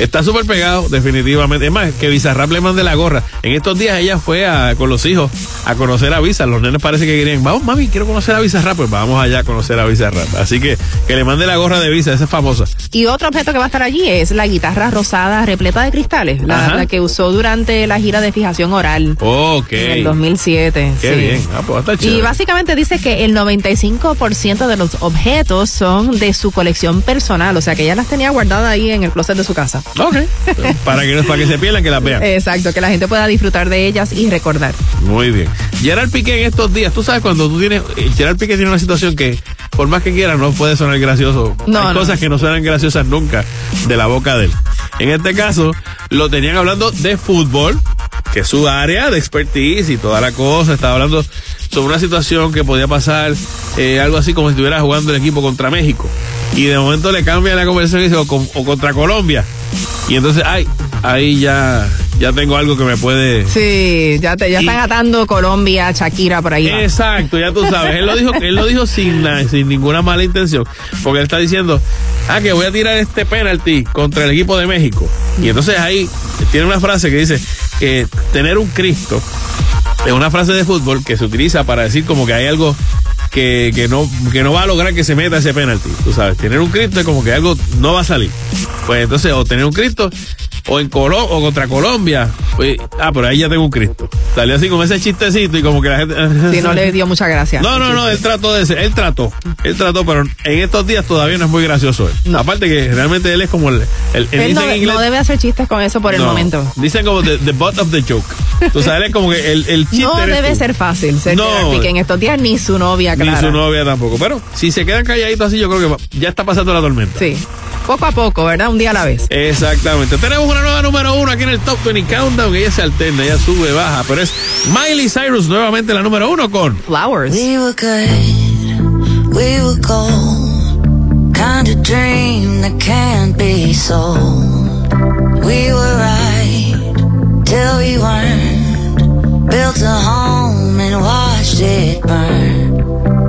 Está súper pegado, definitivamente. Es más, que Bizarrap le mande la gorra. En estos días ella fue a- con los hijos a conocer a Visa. Los nenes parece que querían, vamos, mami, quiero conocer a Bizarrap. Pues vamos allá a conocer a Bizarrap. Así que que le mande la gorra de Visa, esa es famosa. Y otro objeto que va a estar allí es la guitarra rosada repleta de cristales, la, que usó durante la gira de fijación oral Ok. en el 2007. Qué sí. bien. Ah, pues está Y básicamente dice que el 95% de los objetos son de su colección personal, o sea que ella las tenía guardadas ahí en el closet de su casa. Ok. para, que, para que se pierdan, que las vean. Exacto, que la gente pueda disfrutar de ellas y recordar. Muy bien. Gerard Piqué en estos días, tú sabes cuando tú tienes, eh, Gerard Piqué tiene una situación que por más que quiera no puede sonar gracioso. No, Hay no. cosas que no suenan graciosas nunca de la boca de él. En este caso, lo tenían hablando de fútbol, que es su área de expertise y toda la cosa. Estaba hablando sobre una situación que podía pasar, eh, algo así como si estuviera jugando el equipo contra México. Y de momento le cambia la conversación y dice, o, con- o contra Colombia. Y entonces, ay, ahí ya, ya tengo algo que me puede... Sí, ya, te, ya Y- están atando Colombia, Shakira por ahí. va. Exacto, ya tú sabes. Él lo dijo, él lo dijo sin, sin ninguna mala intención. Porque él está diciendo, ah, que voy a tirar este penalti contra el equipo de México. Y entonces ahí tiene una frase que dice que tener un Cristo es una frase de fútbol que se utiliza para decir como que hay algo que, que no, que no va a lograr que se meta ese penalti. Tú sabes, tener un Cristo es como que algo no va a salir. Pues entonces, o tener un Cristo, o en Colo o contra Colombia. pues, ah, pero ahí ya tengo un Cristo. Salió así con ese chistecito y como que la gente. Sí, no le dio mucha gracia. No, no, no, él trató de ser, él trató, él trató, pero en estos días todavía no es muy gracioso él. Aparte que realmente él es como el, el, el- Él dicen no, en inglés- no debe hacer chistes con eso por el no, momento. Dicen como the, the butt of the joke. Tú sabes, él es como que el, el chiste No debe tú. ser fácil ser No. En estos días, ni su novia, Ni claro. su novia tampoco. Pero si se quedan calladitos así, yo creo que ya está pasando la tormenta. Sí. Poco a poco, ¿verdad? Un día a la vez. Exactamente. Tenemos una nueva número uno aquí en el Top 20 Countdown. Ella se alterna, ella sube, baja. Pero es Miley Cyrus nuevamente la número uno con Flowers. We were good, we were gold. Kind of dream that can't be sold. We were right till we weren't. Built a home and watched it burn.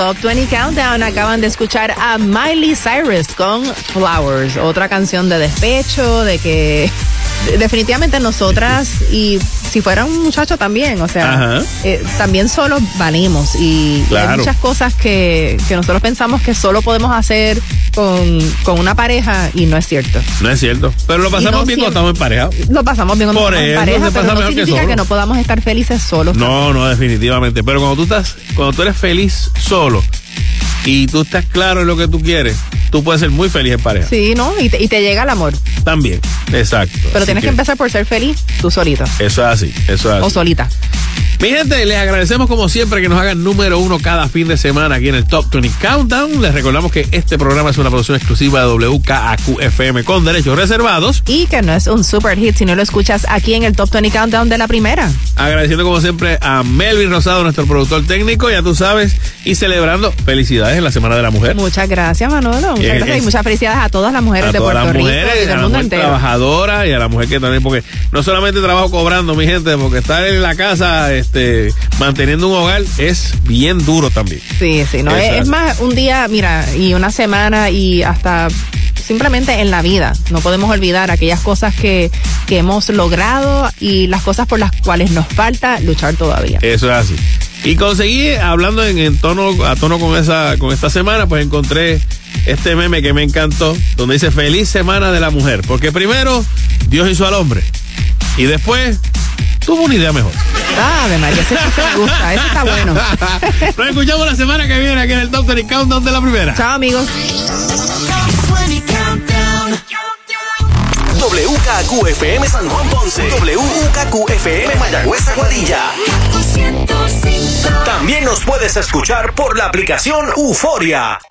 Top 20 Countdown. Acaban de escuchar a Miley Cyrus con Flowers, otra canción de despecho, de que definitivamente nosotras y si fuera un muchacho también, o sea, eh, también solo valemos y, y hay muchas cosas que, que nosotros pensamos que solo podemos hacer con, con una pareja y no es cierto. No es cierto. Pero lo pasamos no bien cuando estamos en pareja. Lo pasamos bien cuando Por estamos en eso pareja, se pero no que significa que, no podamos estar felices solos. No, no, definitivamente. Pero cuando tú estás, cuando tú eres feliz solo y tú estás claro en lo que tú quieres, tú puedes ser muy feliz en pareja. Sí, ¿no? Y te, y te llega el amor. También. Exacto. Pero tienes que, empezar por ser feliz tú solito. Eso es así, eso es así. O solita. Mi gente, les agradecemos como siempre que nos hagan número uno cada fin de semana aquí en el Top 20 Countdown. Les recordamos que este programa es una producción exclusiva de WKAQ-FM con derechos reservados. Y que no es un super hit si no lo escuchas aquí en el Top 20 Countdown de la primera. Agradeciendo como siempre a Melvin Rosado, nuestro productor técnico, ya tú sabes, y celebrando felicidades en la Semana de la Mujer. Muchas gracias, Manolo. Muchas Bien, gracias y muchas felicidades a todas las mujeres a de todas Puerto las Rico mujeres, y a del la mundo mujer entero. trabajadora y a la mujer que también, porque no solamente trabajo cobrando, mi gente, porque estar en la casa este, manteniendo un hogar es bien duro también. Sí, sí, no, es, más un día, mira, y una semana y hasta simplemente en la vida. No podemos olvidar aquellas cosas que, que hemos logrado y las cosas por las cuales nos falta luchar todavía. Eso es así. Y conseguí, hablando en, en tono, a tono con esa, con esta semana, pues encontré este meme que me encantó, donde dice feliz semana de la mujer. Porque primero, Dios hizo al hombre. Y después, tuvo una idea mejor. Ah, de María, ese me gusta, ese está bueno. Nos escuchamos la semana que viene aquí en el Top 20 Countdown de la primera. Chao, amigos. WKQFM San Juan Ponce. WKQFM Mayagüez Aguadilla. También nos puedes escuchar por la aplicación Euforia.